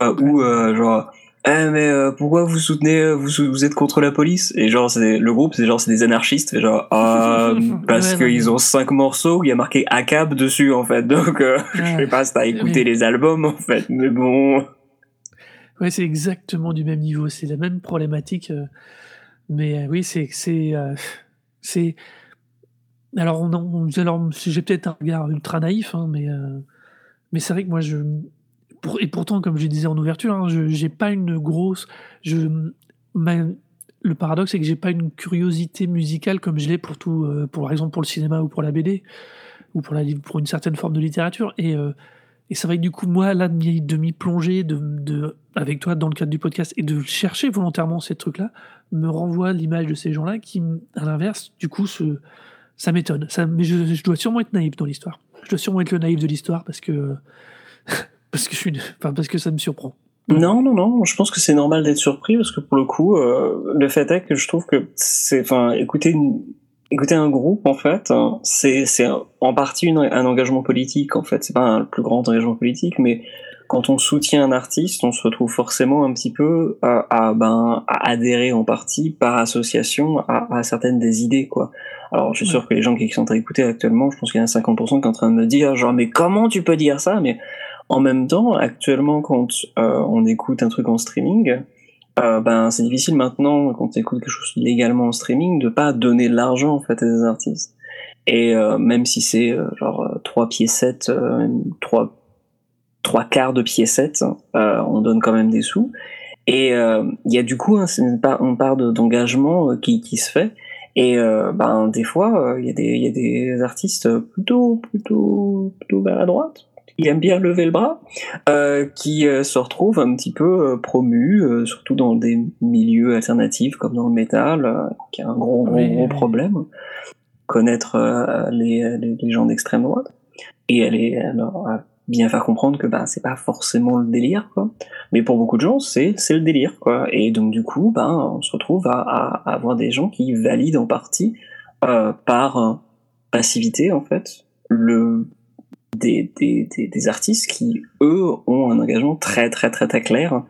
Euh, ou euh, genre eh mais euh, pourquoi vous soutenez euh, vous, vous êtes contre la police? Et genre c'est le groupe c'est genre c'est des anarchistes. Et genre ah, parce qu'ils ont cinq morceaux où il y a marqué ACAB dessus en fait. Donc je sais pas si t'as écouté les albums en fait mais bon. Ouais c'est exactement du même niveau. C'est la même problématique mais euh, oui, c'est. c'est, euh, c'est alors, on, alors j'ai peut-être un regard ultra naïf, hein, mais, euh, mais c'est vrai que moi, je. Et pourtant, comme je disais en ouverture, hein, je j'ai pas une grosse. Le paradoxe, c'est que j'ai pas une curiosité musicale comme je l'ai pour tout, pour par exemple pour le cinéma ou pour la BD ou pour la pour une certaine forme de littérature. Et et c'est vrai que du coup, moi, là, de m'y plonger de, de, avec toi dans le cadre du podcast et de chercher volontairement ces trucs-là, me renvoie l'image de ces gens-là qui, à l'inverse, du coup, ça m'étonne. Ça, mais je, dois sûrement être naïf dans l'histoire. Je dois sûrement être le naïf de l'histoire parce que, parce que je suis, parce que ça me surprend. Non, non, non. Je pense que c'est normal d'être surpris parce que pour le coup, euh, le fait est que je trouve que c'est, enfin, écouter une, un groupe, en fait, c'est c'est en partie un engagement politique. En fait, c'est pas un, le plus grand engagement politique, mais quand on soutient un artiste, on se retrouve forcément un petit peu à, à ben à adhérer en partie par association à, à, certaines des idées, quoi. Alors, je suis sûr que les gens qui sont à écouter actuellement, je pense qu'il y en a 50% qui sont en train de me dire genre mais comment tu peux dire ça? Mais en même temps, actuellement, quand euh, on écoute un truc en streaming, euh, ben c'est difficile maintenant quand tu écoutes quelque chose légalement en streaming de pas donner de l'argent en fait à des artistes. Et euh, même si c'est euh, genre trois piécettes, trois trois quarts de piécettes, on donne quand même des sous. Et il y a du coup hein, une, part, une part d'engagement qui, qui se fait. Et ben des fois, il y a des il y a des artistes plutôt plutôt plutôt vers la droite qui aime bien lever le bras, euh, qui euh, se retrouve un petit peu euh, promu, euh, surtout dans des milieux alternatifs comme dans le métal, qui a un gros gros, gros problème. Connaître les, les, gens d'extrême droite et aller alors bien faire comprendre que bah c'est pas forcément le délire quoi mais pour beaucoup de gens c'est c'est le délire quoi et donc du coup ben on se retrouve à, à, avoir des gens qui valident en partie euh, par passivité en fait le des, des, des, artistes qui, eux, ont un engagement très très très très clair.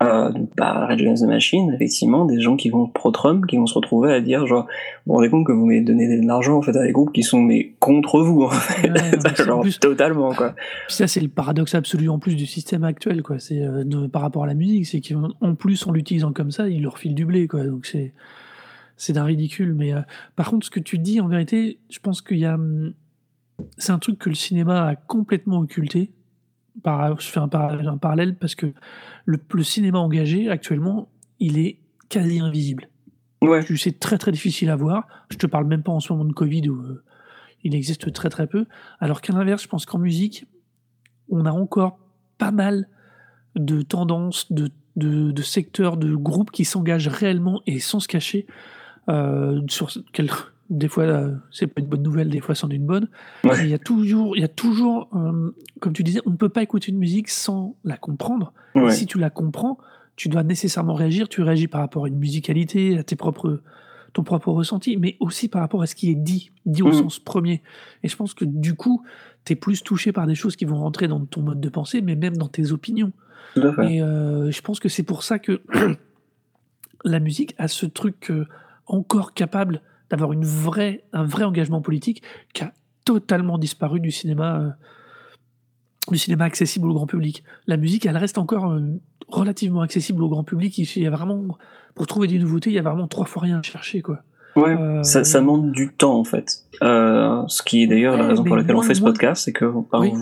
Euh, bah, Red Against the Machine, effectivement, des gens qui vont pro-Trump, qui vont se retrouver à dire genre, vous vous rendez compte que vous m'avez donné de l'argent en fait à des groupes qui sont mais contre vous en fait, genre totalement quoi. ça c'est le paradoxe absolu en plus du système actuel quoi. C'est euh, par rapport à la musique, c'est qu'en plus en l'utilisant comme ça, ils leur filent du blé quoi. Donc c'est c'est d'un ridicule. Mais euh, par contre, ce que tu dis en vérité, je pense qu'il y a hum, c'est un truc que le cinéma a complètement occulté. Par, je fais un, parallèle parce que le, cinéma engagé actuellement, il est quasi invisible. Ouais. C'est très très difficile à voir. Je te parle même pas en ce moment de Covid où euh, il existe très très peu. Alors qu'à l'inverse, je pense qu'en musique, on a encore pas mal de tendances, de, de, de secteurs, de groupes qui s'engagent réellement et sans se cacher euh, sur quel, des fois euh, c'est pas une bonne nouvelle, des fois c'en est une bonne. Ouais. Il y a toujours, il y a toujours euh, comme tu disais, on ne peut pas écouter une musique sans la comprendre. Ouais. si tu la comprends, tu dois nécessairement réagir. Tu réagis par rapport à une musicalité, à tes propres, ton propre ressenti, mais aussi par rapport à ce qui est dit, dit au Mhm. sens premier. Et je pense que du coup, tu es plus touché par des choses qui vont rentrer dans ton mode de pensée, mais même dans tes opinions. Et euh, je pense que c'est pour ça que la musique a ce truc euh, encore capable d'avoir une vraie, un vrai engagement politique qui a totalement disparu du cinéma, euh, du cinéma accessible au grand public. La musique, elle reste encore euh, relativement accessible au grand public. Il y a vraiment, pour trouver des nouveautés, il y a vraiment trois fois rien à chercher, quoi. Ouais. Euh, Ça, ça demande du temps en fait. Ce qui est d'ailleurs la raison pour laquelle on fait ce podcast, c'est que Oui. on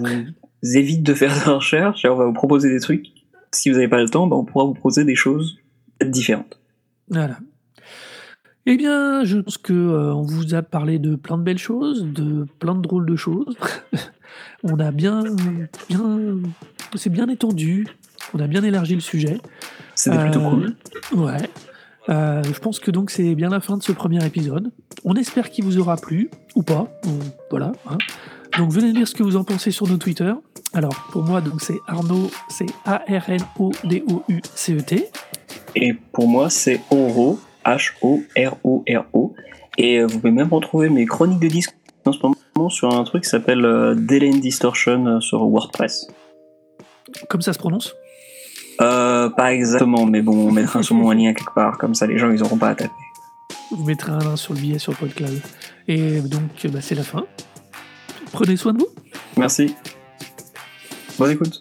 vous évite de faire des recherches et on va vous proposer des trucs. Si vous n'avez pas le temps, ben, on pourra vous proposer des choses différentes. Voilà. Eh bien, je pense que euh, on vous a parlé de plein de belles choses, de plein de drôles de choses. on a bien, bien, c'est bien étendu. On a bien élargi le sujet. C'était plutôt Euh, cool. Ouais. Euh, je pense que donc c'est bien la fin de ce premier épisode. On espère qu'il vous aura plu ou pas. Voilà. hein. Donc venez dire ce que vous en pensez sur nos Twitter. Alors pour moi donc c'est Arnaud, c'est A R N O D O U C E T. Et pour moi, c'est Oro, H-O-R-O-R-O. Et euh, vous pouvez même retrouver mes chroniques de disques en ce moment sur un truc qui s'appelle euh, Delay and Distortion euh, sur WordPress. Comme ça se prononce? Euh, pas exactement, mais bon, on mettra sûrement un lien quelque part, comme ça les gens ils auront pas à taper. Vous mettrez un lien sur le billet sur le podcast. Et donc bah, c'est la fin. Prenez soin de vous. Merci. Bonne écoute.